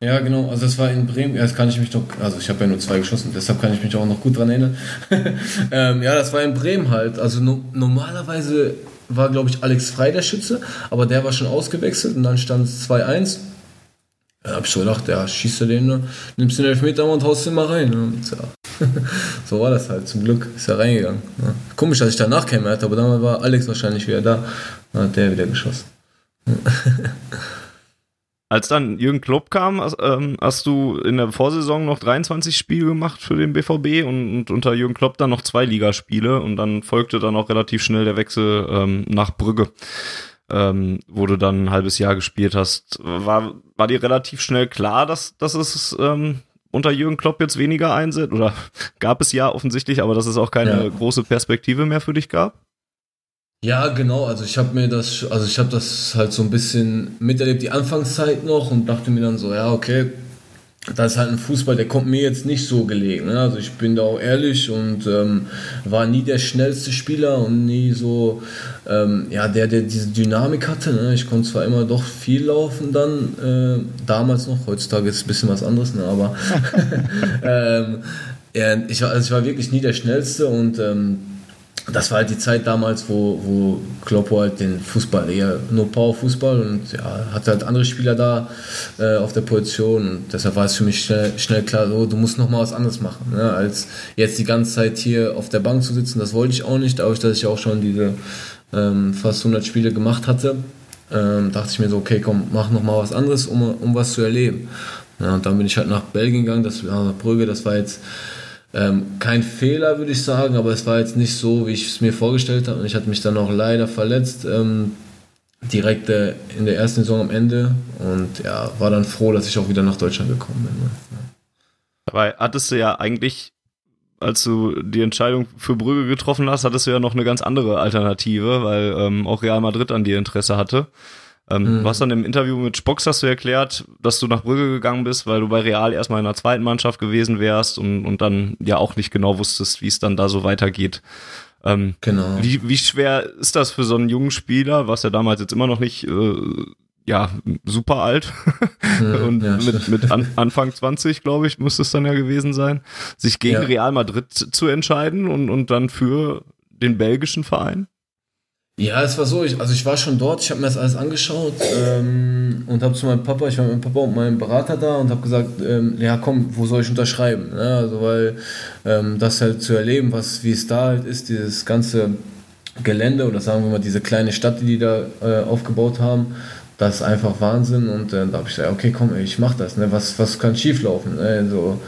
Ja, genau. Also das war in Bremen. Ja, das kann ich mich doch. Also ich habe ja nur zwei geschossen, deshalb kann ich mich auch noch gut dran erinnern. ähm, ja, das war in Bremen halt. Also no normalerweise war, glaube ich, Alex Frei der Schütze, aber der war schon ausgewechselt und dann stand es 2-1. Da habe ich so gedacht, ja, schießt du den, nimmst den Elfmeter und haust den mal rein. Ne? Ja. so war das halt, zum Glück ist er reingegangen. Ne? Komisch, dass ich danach käme, aber damals war Alex wahrscheinlich wieder da. Dann hat der wieder geschossen. Als dann Jürgen Klopp kam, ähm, hast du in der Vorsaison noch 23 Spiele gemacht für den BVB und, und unter Jürgen Klopp dann noch zwei Ligaspiele und dann folgte dann auch relativ schnell der Wechsel ähm, nach Brügge, ähm, wo du dann ein halbes Jahr gespielt hast. War, war dir relativ schnell klar, dass, dass es ähm, unter Jürgen Klopp jetzt weniger einsetzt? Oder gab es ja offensichtlich, aber dass es auch keine ja. große Perspektive mehr für dich gab? Ja, genau. Also ich habe mir das, also ich habe das halt so ein bisschen miterlebt, die Anfangszeit noch und dachte mir dann so, ja, okay, das ist halt ein Fußball, der kommt mir jetzt nicht so gelegen. Ne? Also ich bin da auch ehrlich und ähm, war nie der schnellste Spieler und nie so, ähm, ja, der, der diese Dynamik hatte. Ne? Ich konnte zwar immer doch viel laufen dann, äh, damals noch, heutzutage ist es ein bisschen was anderes, ne? aber ähm, ja, ich, also ich war wirklich nie der schnellste und ähm, das war halt die Zeit damals, wo, wo Kloppo halt den Fußball eher nur Power-Fußball und ja, hatte halt andere Spieler da äh, auf der Position und deshalb war es für mich schnell, schnell klar, so, du musst nochmal was anderes machen, ne, als jetzt die ganze Zeit hier auf der Bank zu sitzen, das wollte ich auch nicht, dadurch, dass ich auch schon diese ähm, fast 100 Spiele gemacht hatte, ähm, dachte ich mir so, okay, komm, mach nochmal was anderes, um, um was zu erleben. Ja, und dann bin ich halt nach Belgien gegangen, das, nach Brügge, das war jetzt ähm, kein Fehler, würde ich sagen, aber es war jetzt nicht so, wie ich es mir vorgestellt habe. Und ich hatte mich dann auch leider verletzt, ähm, direkt äh, in der ersten Saison am Ende. Und ja, war dann froh, dass ich auch wieder nach Deutschland gekommen bin. Ne? Dabei hattest du ja eigentlich, als du die Entscheidung für Brügge getroffen hast, hattest du ja noch eine ganz andere Alternative, weil ähm, auch Real Madrid an dir Interesse hatte. Ähm, mhm. Du hast dann im Interview mit Spocks hast du erklärt, dass du nach Brügge gegangen bist, weil du bei Real erstmal in der zweiten Mannschaft gewesen wärst und, und dann ja auch nicht genau wusstest, wie es dann da so weitergeht. Ähm, genau. Wie, wie schwer ist das für so einen jungen Spieler, was ja damals jetzt immer noch nicht äh, ja, super alt mhm, und ja, mit, mit an, Anfang 20, glaube ich, müsste es dann ja gewesen sein, sich gegen ja. Real Madrid zu entscheiden und, und dann für den belgischen Verein? Ja, es war so, ich, also ich war schon dort, ich habe mir das alles angeschaut ähm, und habe zu meinem Papa, ich war mit meinem Papa und meinem Berater da und habe gesagt, ähm, ja komm, wo soll ich unterschreiben? Ja, also weil ähm, das halt zu erleben, was, wie es da halt ist, dieses ganze Gelände oder sagen wir mal diese kleine Stadt, die die da äh, aufgebaut haben, das ist einfach Wahnsinn und äh, da habe ich gesagt, okay komm, ich mach das, ne? was, was kann schief laufen? Ne? Also,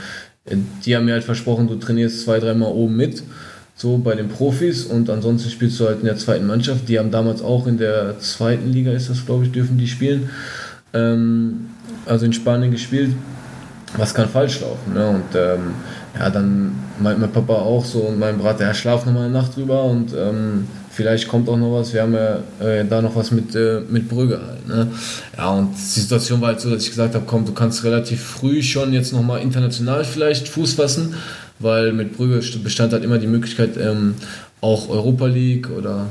die haben mir halt versprochen, du trainierst zwei, dreimal oben mit so bei den Profis und ansonsten spielst du halt in der zweiten Mannschaft. Die haben damals auch in der zweiten Liga, ist das glaube ich, dürfen die spielen. Ähm, also in Spanien gespielt. Was kann falsch laufen? Ne? Und ähm, ja, dann meint mein Papa auch so und mein Bruder, ja, schlaf nochmal eine Nacht drüber und ähm, vielleicht kommt auch noch was. Wir haben ja äh, da noch was mit, äh, mit Brügge halt. Ne? Ja, und die Situation war halt so, dass ich gesagt habe, komm, du kannst relativ früh schon jetzt nochmal international vielleicht Fuß fassen, weil mit Brügge bestand halt immer die Möglichkeit, ähm, auch Europa League oder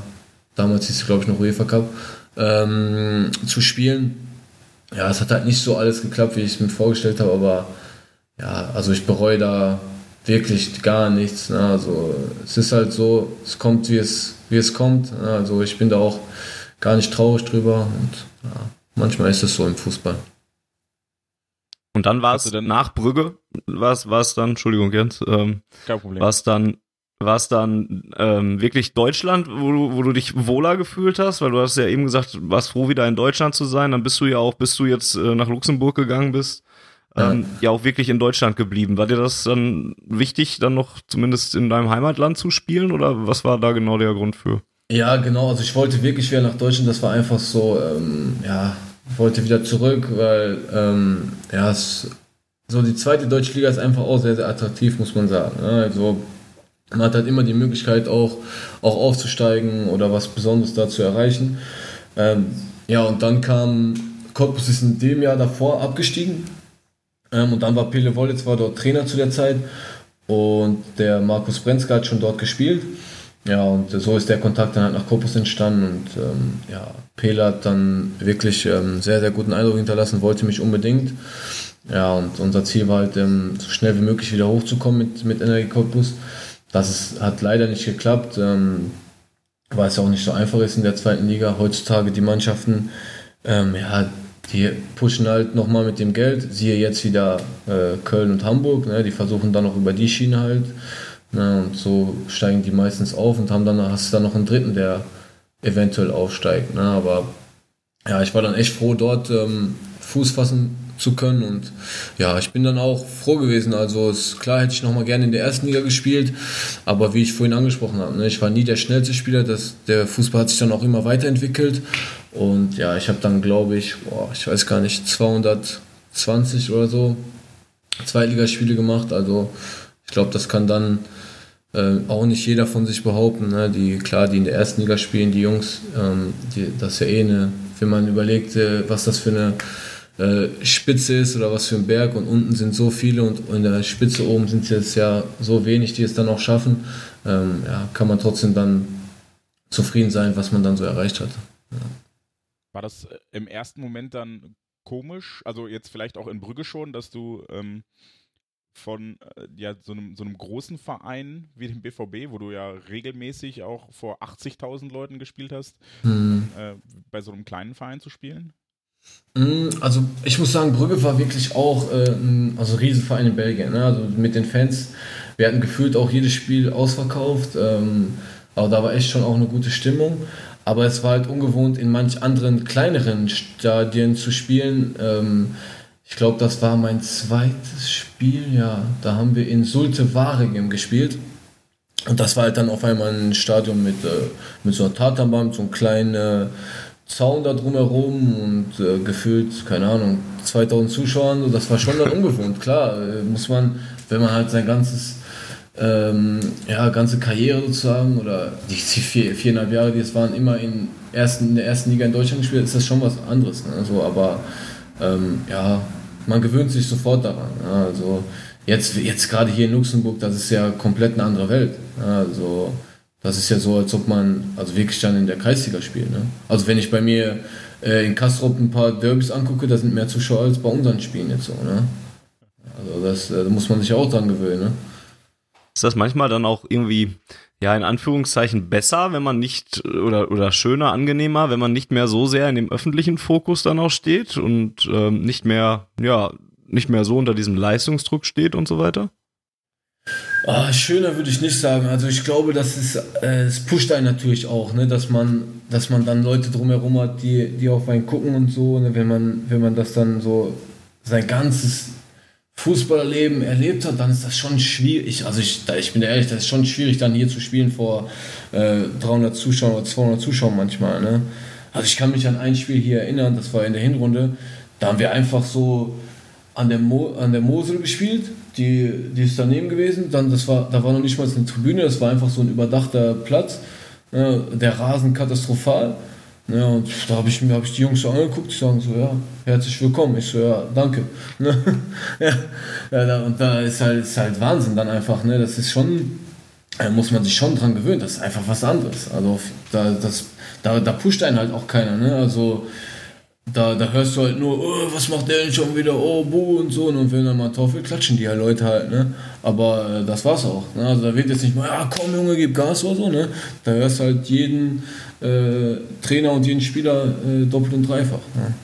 damals hieß es, glaube ich, noch UEFA Cup, ähm, zu spielen. Ja, es hat halt nicht so alles geklappt, wie ich es mir vorgestellt habe, aber ja, also ich bereue da wirklich gar nichts. Ne? Also es ist halt so, es kommt, wie es, wie es kommt. Ne? Also ich bin da auch gar nicht traurig drüber und ja, manchmal ist es so im Fußball. Und dann war es nach Brügge, war es dann, Entschuldigung Jens, ähm, Kein Problem. war es dann war es dann ähm, wirklich Deutschland, wo du, wo du dich wohler gefühlt hast? Weil du hast ja eben gesagt, warst froh, wieder in Deutschland zu sein. Dann bist du ja auch, bis du jetzt äh, nach Luxemburg gegangen bist, ähm, ja auch wirklich in Deutschland geblieben. War dir das dann wichtig, dann noch zumindest in deinem Heimatland zu spielen oder was war da genau der Grund für? Ja, genau. Also ich wollte wirklich wieder nach Deutschland. Das war einfach so, ähm, ja, wollte wieder zurück, weil ähm, ja, es, so die zweite deutsche Liga ist einfach auch sehr, sehr attraktiv, muss man sagen. Ne? Also man hat halt immer die Möglichkeit auch, auch aufzusteigen oder was Besonderes da zu erreichen. Ähm, ja, und dann kam Cottbus ist in dem Jahr davor abgestiegen ähm, und dann war Pele Wollitz war dort Trainer zu der Zeit und der Markus Brenzke hat schon dort gespielt. Ja, und so ist der Kontakt dann halt nach Cottbus entstanden und ähm, ja, Pele hat dann wirklich ähm, sehr, sehr guten Eindruck hinterlassen, wollte mich unbedingt. Ja, und unser Ziel war halt, ähm, so schnell wie möglich wieder hochzukommen mit, mit Energie Cottbus. Das ist, hat leider nicht geklappt, ähm, weil es ja auch nicht so einfach ist in der zweiten Liga. Heutzutage die Mannschaften, ähm, ja, die pushen halt nochmal mit dem Geld. Siehe jetzt wieder äh, Köln und Hamburg, ne, die versuchen dann noch über die Schiene halt. Ne, und so steigen die meistens auf und haben dann, hast du dann noch einen dritten, der eventuell aufsteigt. Ne, aber ja, ich war dann echt froh, dort ähm, Fuß fassen zu können und ja, ich bin dann auch froh gewesen. Also ist, klar hätte ich noch mal gerne in der ersten Liga gespielt, aber wie ich vorhin angesprochen habe, ne, ich war nie der schnellste Spieler. Das, der Fußball hat sich dann auch immer weiterentwickelt und ja, ich habe dann, glaube ich, boah, ich weiß gar nicht, 220 oder so Zweitligaspiele gemacht. Also ich glaube, das kann dann äh, auch nicht jeder von sich behaupten. Ne? Die, klar, die in der ersten Liga spielen, die Jungs, ähm, die, das ist ja eh eine, wenn man überlegt, äh, was das für eine äh, Spitze ist oder was für ein Berg und unten sind so viele und in der Spitze oben sind es jetzt ja so wenig, die es dann auch schaffen, ähm, ja, kann man trotzdem dann zufrieden sein, was man dann so erreicht hat. Ja. War das äh, im ersten Moment dann komisch, also jetzt vielleicht auch in Brügge schon, dass du ähm, von äh, ja, so, einem, so einem großen Verein wie dem BVB, wo du ja regelmäßig auch vor 80.000 Leuten gespielt hast, mhm. äh, bei so einem kleinen Verein zu spielen? Mhm, also ich muss sagen, Brügge war wirklich auch äh, ein also Riesenverein in Belgien. Ne? Also mit den Fans, wir hatten gefühlt auch jedes Spiel ausverkauft, ähm, aber da war echt schon auch eine gute Stimmung. Aber es war halt ungewohnt, in manch anderen kleineren Stadien zu spielen. Ähm, ich glaube, das war mein zweites Spiel, ja. Da haben wir in Sulte Waregem gespielt. Und das war halt dann auf einmal ein Stadion mit, äh, mit so einer Tatanbahn, so einem kleinen äh, Zaun da drumherum und äh, gefühlt, keine Ahnung, 2000 Zuschauern. Das war schon dann ungewohnt. Klar, äh, muss man, wenn man halt sein ganzes ähm, ja, ganze Karriere sozusagen oder die vier, viereinhalb Jahre, die es waren, immer in, ersten, in der ersten Liga in Deutschland gespielt, ist das schon was anderes. Ne? Also, aber ähm, ja, man gewöhnt sich sofort daran. Also jetzt, jetzt gerade hier in Luxemburg, das ist ja komplett eine andere Welt. Also das ist ja so, als ob man also wirklich dann in der Kreisliga spielt. Ne? Also wenn ich bei mir äh, in Kastrop ein paar Derbys angucke, da sind mehr Zuschauer als bei unseren Spielen jetzt so. Ne? Also das, äh, da muss man sich auch dran gewöhnen. Ne? Ist das manchmal dann auch irgendwie, ja, in Anführungszeichen besser, wenn man nicht, oder, oder schöner, angenehmer, wenn man nicht mehr so sehr in dem öffentlichen Fokus dann auch steht und ähm, nicht mehr, ja, nicht mehr so unter diesem Leistungsdruck steht und so weiter? Oh, schöner würde ich nicht sagen. Also ich glaube, dass es, äh, es pusht einen natürlich auch, ne? dass, man, dass man dann Leute drumherum hat, die, die auf einen gucken und so. Ne? Wenn, man, wenn man das dann so sein ganzes Fußballerleben erlebt hat, dann ist das schon schwierig. Also ich, ich bin ehrlich, das ist schon schwierig, dann hier zu spielen vor äh, 300 Zuschauern oder 200 Zuschauern manchmal. Ne? Also ich kann mich an ein Spiel hier erinnern, das war in der Hinrunde. Da haben wir einfach so an der, Mo an der Mosel gespielt, die, die ist daneben gewesen. Dann, das war, da war noch nicht mal eine Tribüne, das war einfach so ein überdachter Platz. Ne? Der Rasen katastrophal. Ja, und da habe ich, hab ich die Jungs so angeguckt, die sagen so, ja, herzlich willkommen. Ich so, ja, danke. Ne? ja, ja, und da ist halt, ist halt Wahnsinn dann einfach, ne? Das ist schon, da muss man sich schon dran gewöhnen, das ist einfach was anderes. Also da, das, da, da pusht einen halt auch keiner, ne? Also da, da hörst du halt nur, oh, was macht der denn schon wieder, oh, buh und so. Und wenn dann mal Teufel klatschen die halt Leute halt, ne? Aber äh, das war's auch. Ne? Also da wird jetzt nicht mal, ja komm Junge, gib Gas oder so, ne? Da hörst du halt jeden äh, Trainer und jeden Spieler äh, doppelt und dreifach. Ne?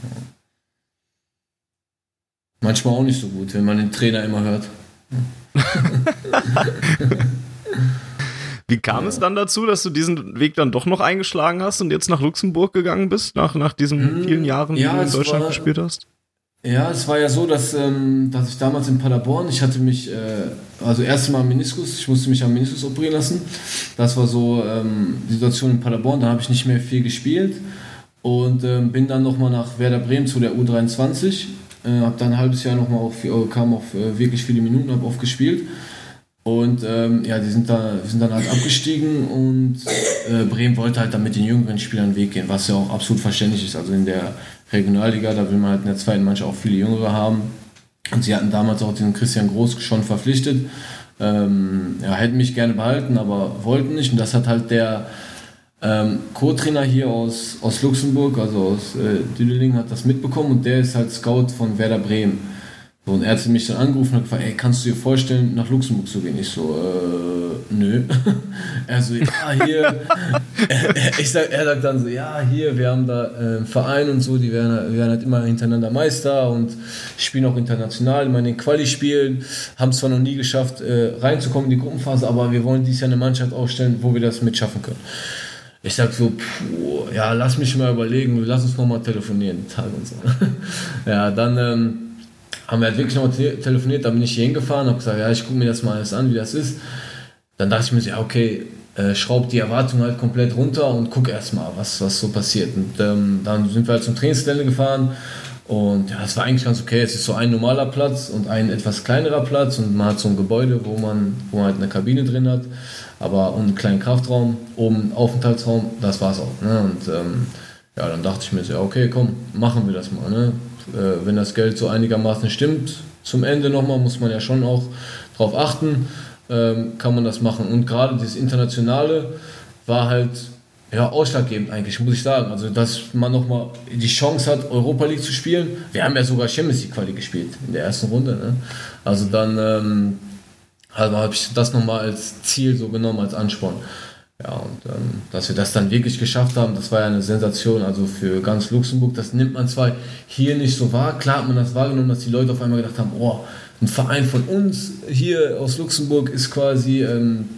Manchmal auch nicht so gut, wenn man den Trainer immer hört. Wie kam ja. es dann dazu, dass du diesen Weg dann doch noch eingeschlagen hast und jetzt nach Luxemburg gegangen bist, nach, nach diesen hm, vielen Jahren, ja, die du in Deutschland war, gespielt hast? Ja, es war ja so, dass, ähm, dass ich damals in Paderborn, ich hatte mich, äh, also erst Mal Meniskus, ich musste mich am Meniskus operieren lassen. Das war so ähm, die Situation in Paderborn, da habe ich nicht mehr viel gespielt und ähm, bin dann nochmal nach Werder Bremen zu der U23. Äh, habe dann ein halbes Jahr nochmal auf, kam auf äh, wirklich viele Minuten, habe oft gespielt. Und ähm, ja, die sind, da, sind dann halt abgestiegen und äh, Bremen wollte halt dann mit den jüngeren Spielern einen Weg gehen, was ja auch absolut verständlich ist. Also in der Regionalliga, da will man halt in der zweiten Mannschaft auch viele Jüngere haben. Und sie hatten damals auch den Christian Groß schon verpflichtet. Ähm, ja, hätten mich gerne behalten, aber wollten nicht. Und das hat halt der ähm, Co-Trainer hier aus, aus Luxemburg, also aus äh, Düdeling, hat das mitbekommen und der ist halt Scout von Werder Bremen. So, und er hat mich dann angerufen und gefragt, ey, kannst du dir vorstellen, nach Luxemburg zu gehen? Ich so, äh, nö. er so, ja, hier. ich sag, er sagt dann so, ja, hier, wir haben da äh, einen Verein und so, die werden, werden halt immer hintereinander Meister und spielen auch international, immer in den Quali-Spielen, haben zwar noch nie geschafft, äh, reinzukommen in die Gruppenphase, aber wir wollen dieses Jahr eine Mannschaft aufstellen, wo wir das mitschaffen können. Ich sag so, pff, ja, lass mich mal überlegen, lass uns nochmal telefonieren, Tag und so. ja, dann, ähm, haben wir halt wirklich nochmal te telefoniert, dann bin ich hier hingefahren, habe gesagt, ja, ich gucke mir das mal alles an, wie das ist. Dann dachte ich mir ja, okay, äh, schraub die Erwartung halt komplett runter und guck erstmal, was, was so passiert. Und ähm, dann sind wir halt zum Trainingsgelände gefahren und ja, es war eigentlich ganz okay. Es ist so ein normaler Platz und ein etwas kleinerer Platz und man hat so ein Gebäude, wo man, wo man halt eine Kabine drin hat, aber und einen kleinen Kraftraum, oben Aufenthaltsraum, das war's auch. Ne? Und ähm, ja, dann dachte ich mir so, okay, komm, machen wir das mal. Ne? äh, wenn das Geld so einigermaßen stimmt, zum Ende nochmal, muss man ja schon auch darauf achten, ähm, kann man das machen. Und gerade dieses Internationale war halt ja, ausschlaggebend eigentlich, muss ich sagen. Also, dass man nochmal die Chance hat, Europa League zu spielen. Wir haben ja sogar Champions League Quali gespielt in der ersten Runde. Ne? Also dann ähm, also habe ich das nochmal als Ziel so genommen, als Ansporn. Ja, und ähm, dass wir das dann wirklich geschafft haben, das war ja eine Sensation, also für ganz Luxemburg. Das nimmt man zwar hier nicht so wahr, klar hat man das wahrgenommen, dass die Leute auf einmal gedacht haben, oh, ein Verein von uns hier aus Luxemburg ist quasi ähm,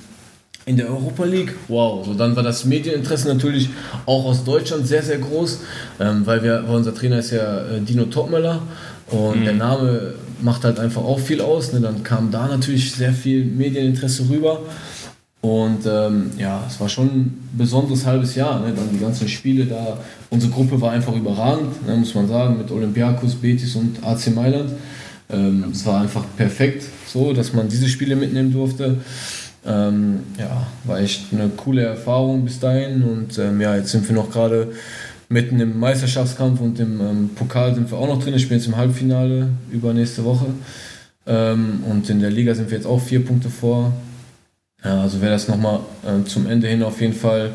in der Europa League. Wow, so dann war das Medieninteresse natürlich auch aus Deutschland sehr, sehr groß, ähm, weil, wir, weil unser Trainer ist ja äh, Dino Topmöller und mhm. der Name macht halt einfach auch viel aus. Ne? Dann kam da natürlich sehr viel Medieninteresse rüber. Und ähm, ja, es war schon ein besonderes halbes Jahr. Ne? Dann die ganzen Spiele da. Unsere Gruppe war einfach überragend, ne? muss man sagen, mit Olympiakos, Betis und AC Mailand. Ähm, es war einfach perfekt, so, dass man diese Spiele mitnehmen durfte. Ähm, ja, war echt eine coole Erfahrung bis dahin. Und ähm, ja, jetzt sind wir noch gerade mitten im Meisterschaftskampf und im ähm, Pokal sind wir auch noch drin. Ich spiele jetzt im Halbfinale übernächste Woche. Ähm, und in der Liga sind wir jetzt auch vier Punkte vor. Ja, also wäre das nochmal äh, zum Ende hin auf jeden Fall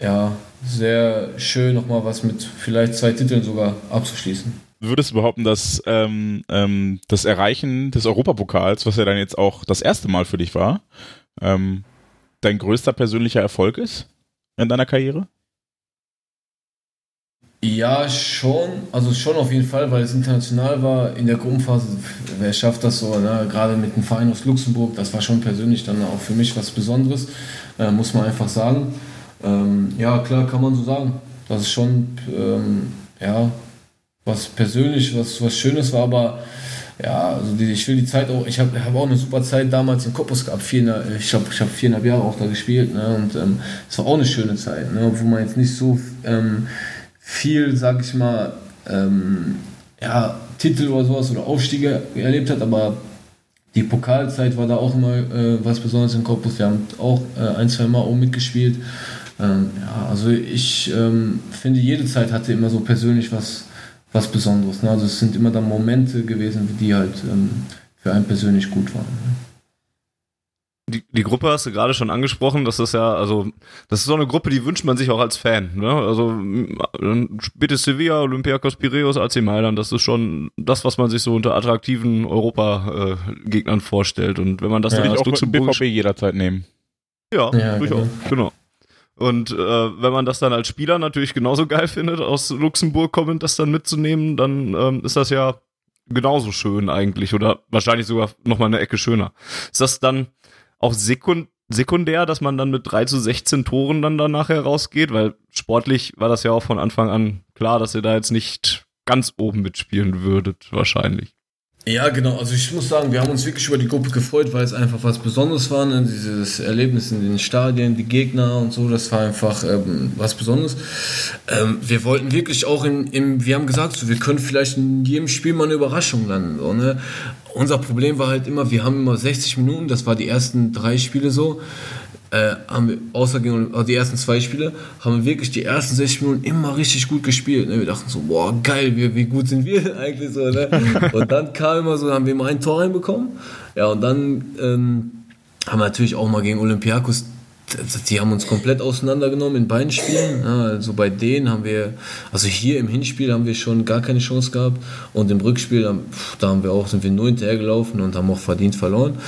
ja, sehr schön, nochmal was mit vielleicht zwei Titeln sogar abzuschließen. Würdest du behaupten, dass ähm, ähm, das Erreichen des Europapokals, was ja dann jetzt auch das erste Mal für dich war, ähm, dein größter persönlicher Erfolg ist in deiner Karriere? Ja, schon. Also schon auf jeden Fall, weil es international war. In der Gruppenphase, wer schafft das so? Ne? Gerade mit dem Verein aus Luxemburg, das war schon persönlich dann auch für mich was Besonderes, äh, muss man einfach sagen. Ähm, ja, klar, kann man so sagen. Das ist schon, ähm, ja, was persönlich, was, was Schönes war, aber ja, also die, ich will die Zeit auch, ich habe hab auch eine super Zeit damals in Cottbus gehabt, vier, ich habe ich hab viereinhalb Jahre auch da gespielt ne, und ähm, es ähm, war auch eine schöne Zeit, ne, obwohl man jetzt nicht so ähm, viel, sag ich mal, ähm, ja, Titel oder sowas oder Aufstiege erlebt hat, aber die Pokalzeit war da auch immer äh, was Besonderes in Cottbus. Wir haben auch äh, ein, zwei Mal oben mitgespielt. Ähm, ja, also ich ähm, finde, jede Zeit hatte immer so persönlich was, was Besonderes. Ne? Also es sind immer dann Momente gewesen, die halt ähm, für einen persönlich gut waren. Ne? Die, die Gruppe hast du gerade schon angesprochen, das ist ja, also, das ist so eine Gruppe, die wünscht man sich auch als Fan, ne? Also, bitte Sevilla, Olympiakos Piraeus, AC Mailand, das ist schon das, was man sich so unter attraktiven Europa-Gegnern vorstellt. Und wenn man das ja, dann als Luxemburg BVB jederzeit nehmen. Ja, ja durchaus, genau. genau. Und äh, wenn man das dann als Spieler natürlich genauso geil findet, aus Luxemburg kommend das dann mitzunehmen, dann ähm, ist das ja genauso schön eigentlich oder wahrscheinlich sogar noch mal eine Ecke schöner. Ist das dann auch sekund sekundär, dass man dann mit 3 zu 16 Toren dann danach herausgeht, weil sportlich war das ja auch von Anfang an klar, dass ihr da jetzt nicht ganz oben mitspielen würdet, wahrscheinlich. Ja, genau. Also ich muss sagen, wir haben uns wirklich über die Gruppe gefreut, weil es einfach was Besonderes war. Ne? Dieses Erlebnis in den Stadien, die Gegner und so, das war einfach ähm, was Besonderes. Ähm, wir wollten wirklich auch in, im, wir haben gesagt, so, wir können vielleicht in jedem Spiel mal eine Überraschung landen. So, ne? Unser Problem war halt immer, wir haben immer 60 Minuten, das war die ersten drei Spiele so äh, haben wir, außer gegen, also die ersten zwei Spiele, haben wir wirklich die ersten 60 Minuten immer richtig gut gespielt. Ne? Wir dachten so, boah, geil, wie, wie gut sind wir denn eigentlich so. Ne? Und dann kam immer so, haben wir immer ein Tor reinbekommen. Ja, und dann ähm, haben wir natürlich auch mal gegen Olympiakos die haben uns komplett auseinandergenommen in beiden Spielen. Ja, also bei denen haben wir, also hier im Hinspiel haben wir schon gar keine Chance gehabt und im Rückspiel, da haben wir auch, sind wir nur hinterhergelaufen und haben auch verdient verloren.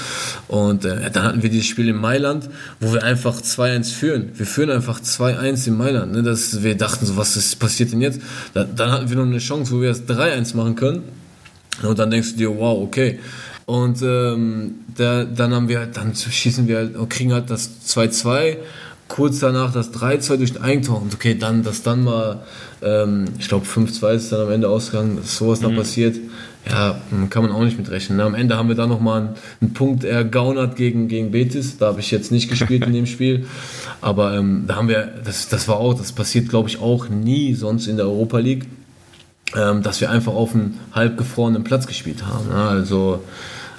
Und äh, dann hatten wir dieses Spiel in Mailand, wo wir einfach 2-1 führen. Wir führen einfach 2-1 in Mailand. Ne? Das, wir dachten so, was ist, passiert denn jetzt? Da, dann hatten wir noch eine Chance, wo wir das 3-1 machen können. Und dann denkst du dir, wow, okay, und ähm, da, dann haben wir, dann schießen wir halt, kriegen halt das 2-2, kurz danach das 3-2 durch ein Eigentor. Und okay, dann, dass dann mal, ähm, ich glaube 5-2 ist dann am Ende ausgegangen, dass sowas mhm. dann passiert. Ja, kann man auch nicht mitrechnen. Ne? Am Ende haben wir dann nochmal einen, einen Punkt ergaunert gegen, gegen Betis. Da habe ich jetzt nicht gespielt in dem Spiel. Aber ähm, da haben wir, das, das war auch, das passiert glaube ich auch nie sonst in der Europa League, ähm, dass wir einfach auf einem halb gefrorenen Platz gespielt haben. Ne? Also,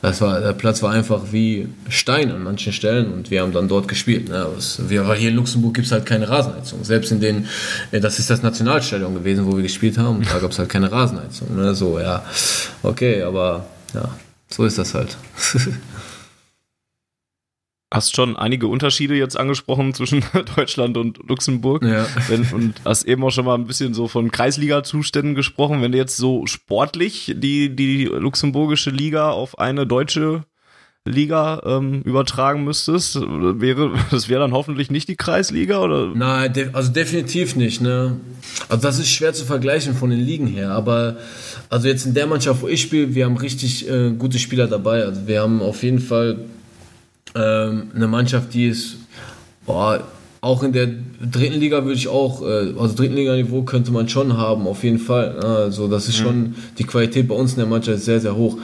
das war, der Platz war einfach wie Stein an manchen Stellen und wir haben dann dort gespielt. Ne? Wir, weil hier in Luxemburg gibt es halt keine Rasenheizung. Selbst in den, äh, das ist das Nationalstadion gewesen, wo wir gespielt haben, da gab es halt keine Rasenheizung. Ne? So, ja, okay, aber ja, so ist das halt. hast schon einige Unterschiede jetzt angesprochen zwischen Deutschland und Luxemburg. Ja. Wenn, und hast eben auch schon mal ein bisschen so von Kreisliga-Zuständen gesprochen. Wenn du jetzt so sportlich die, die luxemburgische Liga auf eine deutsche Liga ähm, übertragen müsstest, wäre das wäre dann hoffentlich nicht die Kreisliga oder? Nein, de also definitiv nicht. Ne? Also das ist schwer zu vergleichen von den Ligen her. Aber also jetzt in der Mannschaft, wo ich spiele, wir haben richtig äh, gute Spieler dabei. Also wir haben auf jeden Fall ähm, eine Mannschaft, die ist, boah, auch in der dritten Liga würde ich auch, äh, also dritten Liga-Niveau könnte man schon haben, auf jeden Fall. Also das ist mhm. schon, die Qualität bei uns in der Mannschaft ist sehr, sehr hoch.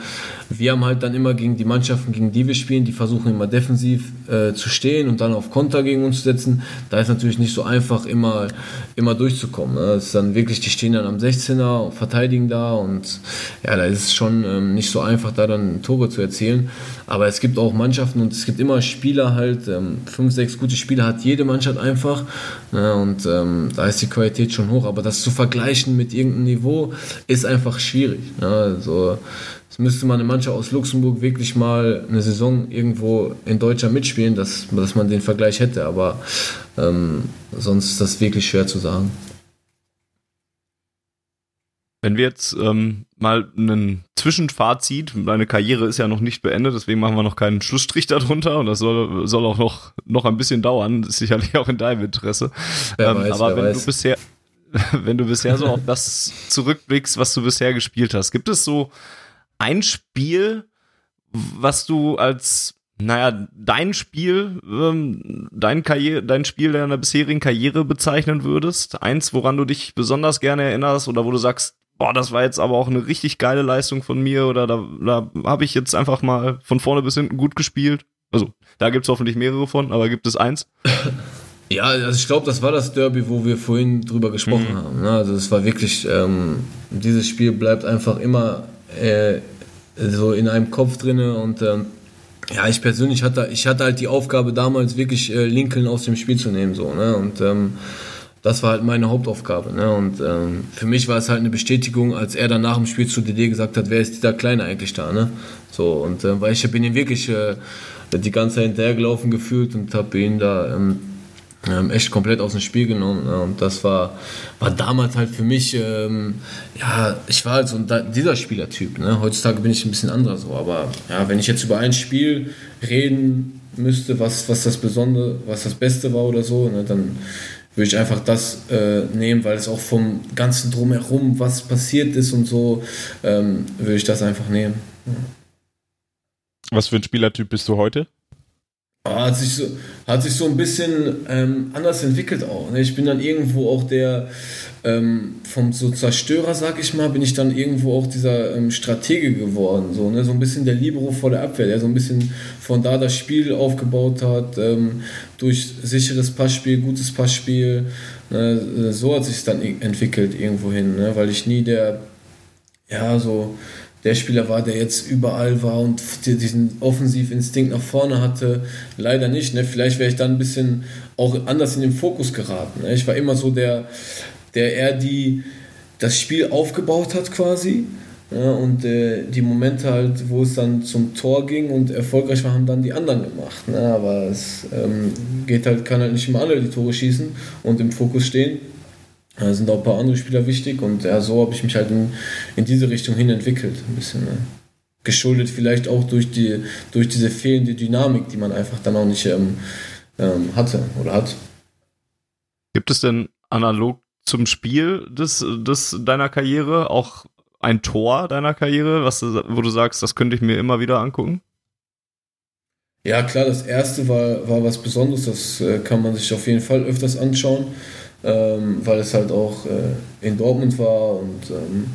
Wir haben halt dann immer gegen die Mannschaften, gegen die wir spielen, die versuchen immer defensiv äh, zu stehen und dann auf Konter gegen uns zu setzen. Da ist natürlich nicht so einfach, immer, immer durchzukommen. Ne? Das ist dann wirklich, die stehen dann am 16er, verteidigen da und ja, da ist es schon ähm, nicht so einfach, da dann Tore zu erzielen. Aber es gibt auch Mannschaften und es gibt immer Spieler halt, ähm, fünf, sechs gute Spieler hat jede Mannschaft einfach. Ne? Und ähm, da ist die Qualität schon hoch. Aber das zu vergleichen mit irgendeinem Niveau ist einfach schwierig. Ne? Also, müsste man eine Mannschaft aus Luxemburg wirklich mal eine Saison irgendwo in Deutschland mitspielen, dass, dass man den Vergleich hätte. Aber ähm, sonst ist das wirklich schwer zu sagen. Wenn wir jetzt ähm, mal einen Zwischenfazit, deine Karriere ist ja noch nicht beendet, deswegen machen wir noch keinen Schlussstrich darunter und das soll, soll auch noch, noch ein bisschen dauern, das ist sicherlich auch in deinem Interesse. Ähm, weiß, aber wenn weiß. du bisher, wenn du bisher so auf das zurückblickst, was du bisher gespielt hast, gibt es so ein Spiel, was du als naja, dein Spiel, ähm, dein, Karriere, dein Spiel deiner bisherigen Karriere bezeichnen würdest? Eins, woran du dich besonders gerne erinnerst oder wo du sagst, boah, das war jetzt aber auch eine richtig geile Leistung von mir oder da, da habe ich jetzt einfach mal von vorne bis hinten gut gespielt? Also, da gibt's hoffentlich mehrere von, aber gibt es eins? Ja, also ich glaube, das war das Derby, wo wir vorhin drüber gesprochen mhm. haben. Ne? Also es war wirklich, ähm, dieses Spiel bleibt einfach immer äh, so in einem Kopf drinne und ähm, ja, ich persönlich hatte, ich hatte halt die Aufgabe damals wirklich äh, Lincoln aus dem Spiel zu nehmen so ne und ähm, das war halt meine Hauptaufgabe. Ne? Und ähm, für mich war es halt eine Bestätigung, als er dann nach dem Spiel zu DD gesagt hat, wer ist dieser Kleine eigentlich da? Ne? So, und äh, weil ich bin ihm wirklich äh, die ganze Zeit hinterhergelaufen gefühlt und habe ihn da ähm, ähm, echt komplett aus dem Spiel genommen. Ne? Und das war, war damals halt für mich, ähm, ja, ich war halt so dieser Spielertyp. Ne? Heutzutage bin ich ein bisschen anderer so. Aber ja, wenn ich jetzt über ein Spiel reden müsste, was, was das Besondere, was das Beste war oder so, ne, dann würde ich einfach das äh, nehmen, weil es auch vom ganzen Drumherum, was passiert ist und so, ähm, würde ich das einfach nehmen. Was für ein Spielertyp bist du heute? Hat sich so, hat sich so ein bisschen ähm, anders entwickelt auch. Ne? Ich bin dann irgendwo auch der, ähm, vom so Zerstörer, sag ich mal, bin ich dann irgendwo auch dieser ähm, Stratege geworden. So, ne? so ein bisschen der Libero vor der Abwehr, der so ein bisschen von da das Spiel aufgebaut hat, ähm, durch sicheres Passspiel, gutes Passspiel. Ne? So hat sich dann entwickelt irgendwo hin, ne? weil ich nie der, ja, so der Spieler war, der jetzt überall war und diesen Offensivinstinkt nach vorne hatte. Leider nicht. Ne? Vielleicht wäre ich dann ein bisschen auch anders in den Fokus geraten. Ne? Ich war immer so der, der eher die, das Spiel aufgebaut hat quasi. Ja, und äh, die Momente halt, wo es dann zum Tor ging und erfolgreich war, haben dann die anderen gemacht. Ne? Aber es ähm, geht halt, kann halt nicht immer alle die Tore schießen und im Fokus stehen. Da sind auch ein paar andere Spieler wichtig und ja, so habe ich mich halt in, in diese Richtung hin entwickelt. Ein bisschen ne? geschuldet vielleicht auch durch, die, durch diese fehlende Dynamik, die man einfach dann auch nicht ähm, ähm, hatte oder hat. Gibt es denn analog zum Spiel des, des deiner Karriere auch ein Tor deiner Karriere, was du, wo du sagst, das könnte ich mir immer wieder angucken? Ja, klar, das erste war, war was Besonderes, das äh, kann man sich auf jeden Fall öfters anschauen ähm, weil es halt auch äh, in Dortmund war und ähm,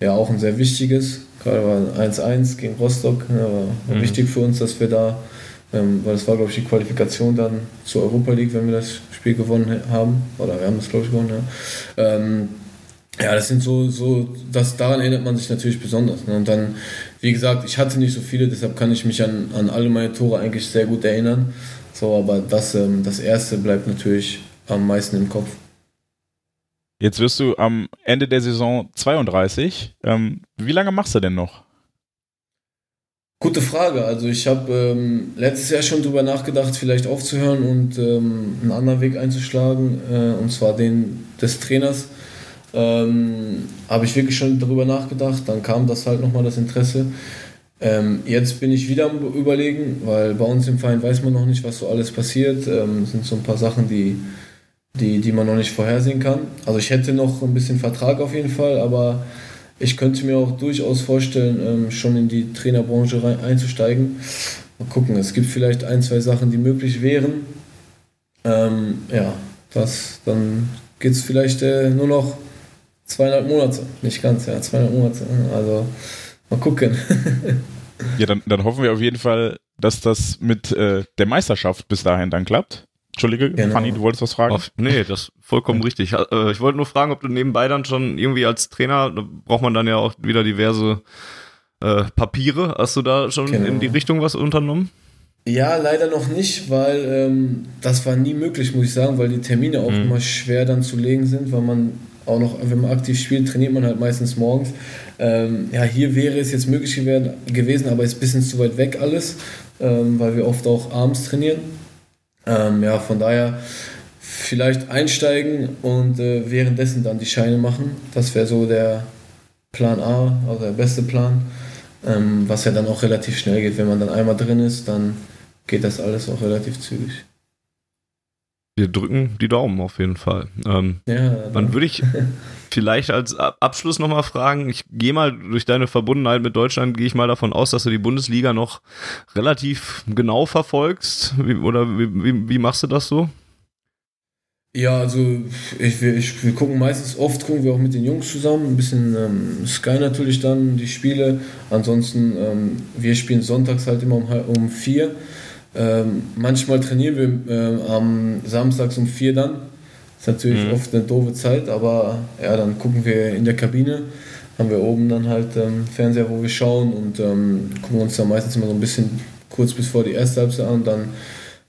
ja auch ein sehr wichtiges. Gerade war 1-1 gegen Rostock, ne, war, mhm. wichtig für uns, dass wir da, ähm, weil es war glaube ich die Qualifikation dann zur Europa League, wenn wir das Spiel gewonnen haben. Oder wir haben das glaube ich gewonnen, ja. Ähm, ja, das sind so, so das, daran erinnert man sich natürlich besonders. Ne? Und dann, wie gesagt, ich hatte nicht so viele, deshalb kann ich mich an, an alle meine Tore eigentlich sehr gut erinnern. So, aber das, ähm, das erste bleibt natürlich am meisten im Kopf. Jetzt wirst du am Ende der Saison 32. Ähm, wie lange machst du denn noch? Gute Frage. Also ich habe ähm, letztes Jahr schon darüber nachgedacht, vielleicht aufzuhören und ähm, einen anderen Weg einzuschlagen, äh, und zwar den des Trainers. Ähm, habe ich wirklich schon darüber nachgedacht. Dann kam das halt nochmal das Interesse. Ähm, jetzt bin ich wieder am Überlegen, weil bei uns im Verein weiß man noch nicht, was so alles passiert. Ähm, sind so ein paar Sachen, die die, die man noch nicht vorhersehen kann. Also ich hätte noch ein bisschen Vertrag auf jeden Fall, aber ich könnte mir auch durchaus vorstellen, ähm, schon in die Trainerbranche rein, einzusteigen. Mal gucken, es gibt vielleicht ein, zwei Sachen, die möglich wären. Ähm, ja, das, dann geht es vielleicht äh, nur noch zweieinhalb Monate. Nicht ganz, ja, zweieinhalb Monate. Also mal gucken. ja, dann, dann hoffen wir auf jeden Fall, dass das mit äh, der Meisterschaft bis dahin dann klappt. Entschuldige, genau. Fanny, du wolltest was fragen? Auf, nee, das ist vollkommen richtig. Äh, ich wollte nur fragen, ob du nebenbei dann schon irgendwie als Trainer, da braucht man dann ja auch wieder diverse äh, Papiere. Hast du da schon genau. in die Richtung was unternommen? Ja, leider noch nicht, weil ähm, das war nie möglich, muss ich sagen, weil die Termine auch mhm. immer schwer dann zu legen sind, weil man auch noch, wenn man aktiv spielt, trainiert man halt meistens morgens. Ähm, ja, hier wäre es jetzt möglich gewesen, aber ist ein bisschen zu weit weg alles, ähm, weil wir oft auch abends trainieren. Ähm, ja, von daher vielleicht einsteigen und äh, währenddessen dann die Scheine machen. Das wäre so der Plan A, also der beste Plan. Ähm, was ja dann auch relativ schnell geht. Wenn man dann einmal drin ist, dann geht das alles auch relativ zügig. Wir drücken die Daumen auf jeden Fall. Ähm, ja, dann würde ich vielleicht als Abschluss nochmal fragen, ich gehe mal durch deine Verbundenheit mit Deutschland, gehe ich mal davon aus, dass du die Bundesliga noch relativ genau verfolgst. Wie, oder wie, wie, wie machst du das so? Ja, also ich, wir, ich, wir gucken meistens, oft gucken wir auch mit den Jungs zusammen, ein bisschen ähm, Sky natürlich dann, die Spiele. Ansonsten, ähm, wir spielen sonntags halt immer um, um vier. Ähm, manchmal trainieren wir äh, am Samstags um vier dann. Ist natürlich mhm. oft eine doofe Zeit, aber ja, dann gucken wir in der Kabine. Haben wir oben dann halt ähm, Fernseher, wo wir schauen und ähm, gucken uns dann meistens immer so ein bisschen kurz bis vor die erste Halbzeit an. Dann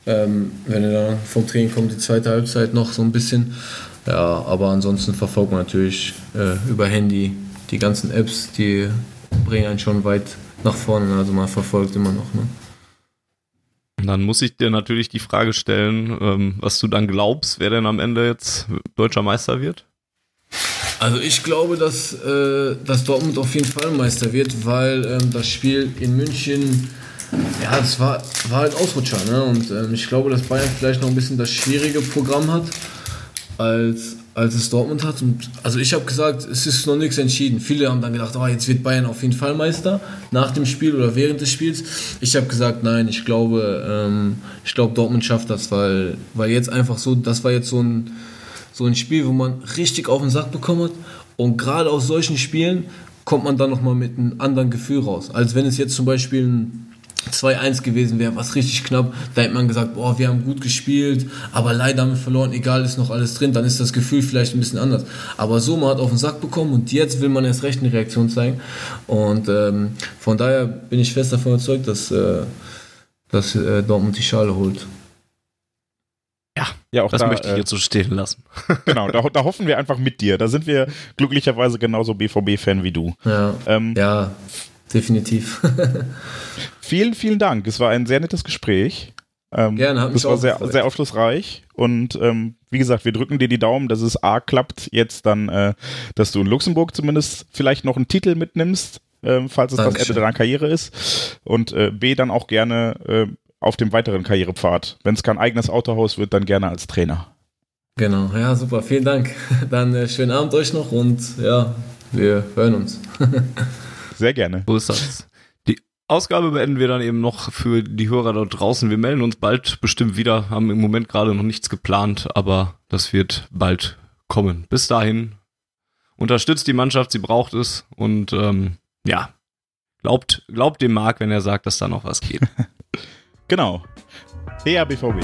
ähm, wenn er dann vom Training kommt, die zweite Halbzeit noch so ein bisschen. Ja, aber ansonsten verfolgt man natürlich äh, über Handy die ganzen Apps, die bringen einen schon weit nach vorne. Also man verfolgt immer noch. Ne? Dann muss ich dir natürlich die Frage stellen, ähm, was du dann glaubst, wer denn am Ende jetzt deutscher Meister wird? Also ich glaube, dass, äh, dass Dortmund auf jeden Fall Meister wird, weil ähm, das Spiel in München ja, das war, war halt Ausrutscher. Ne? Und ähm, ich glaube, dass Bayern vielleicht noch ein bisschen das schwierige Programm hat, als, als es Dortmund hat. Und, also ich habe gesagt, es ist noch nichts entschieden. Viele haben dann gedacht, oh, jetzt wird Bayern auf jeden Fall Meister nach dem Spiel oder während des Spiels. Ich habe gesagt, nein, ich glaube, ähm, ich glaube, Dortmund schafft das, weil, weil jetzt einfach so, das war jetzt so ein, so ein Spiel, wo man richtig auf den Sack bekommen hat. Und gerade aus solchen Spielen kommt man dann nochmal mit einem anderen Gefühl raus. Als wenn es jetzt zum Beispiel ein 2-1 gewesen wäre, was richtig knapp. Da hätte man gesagt, boah, wir haben gut gespielt, aber leider haben wir verloren, egal, ist noch alles drin. Dann ist das Gefühl vielleicht ein bisschen anders. Aber so, man hat auf den Sack bekommen und jetzt will man erst recht eine Reaktion zeigen. Und ähm, von daher bin ich fest davon überzeugt, dass, äh, dass äh, Dortmund die Schale holt. Ja, ja auch das da, möchte ich jetzt so stehen lassen. genau, da, da, hoffen wir einfach mit dir. Da sind wir glücklicherweise genauso BVB-Fan wie du. Ja, ähm, ja definitiv. vielen, vielen Dank. Es war ein sehr nettes Gespräch. Ähm, Gerne, hat mich Das war sehr, sehr aufschlussreich. Und ähm, wie gesagt, wir drücken dir die Daumen, dass es A klappt, jetzt dann, äh, dass du in Luxemburg zumindest vielleicht noch einen Titel mitnimmst, äh, falls es Dankeschön. das Ende deiner Karriere ist. Und äh, B dann auch gerne äh, auf dem weiteren Karrierepfad. Wenn es kein eigenes Autohaus wird, dann gerne als Trainer. Genau, ja, super, vielen Dank. Dann äh, schönen Abend euch noch und ja, wir hören uns. Sehr gerne. So ist das. Die Ausgabe beenden wir dann eben noch für die Hörer dort draußen. Wir melden uns bald bestimmt wieder, haben im Moment gerade noch nichts geplant, aber das wird bald kommen. Bis dahin, unterstützt die Mannschaft, sie braucht es und ähm, ja, glaubt, glaubt dem Marc, wenn er sagt, dass da noch was geht. genau. Her BVB.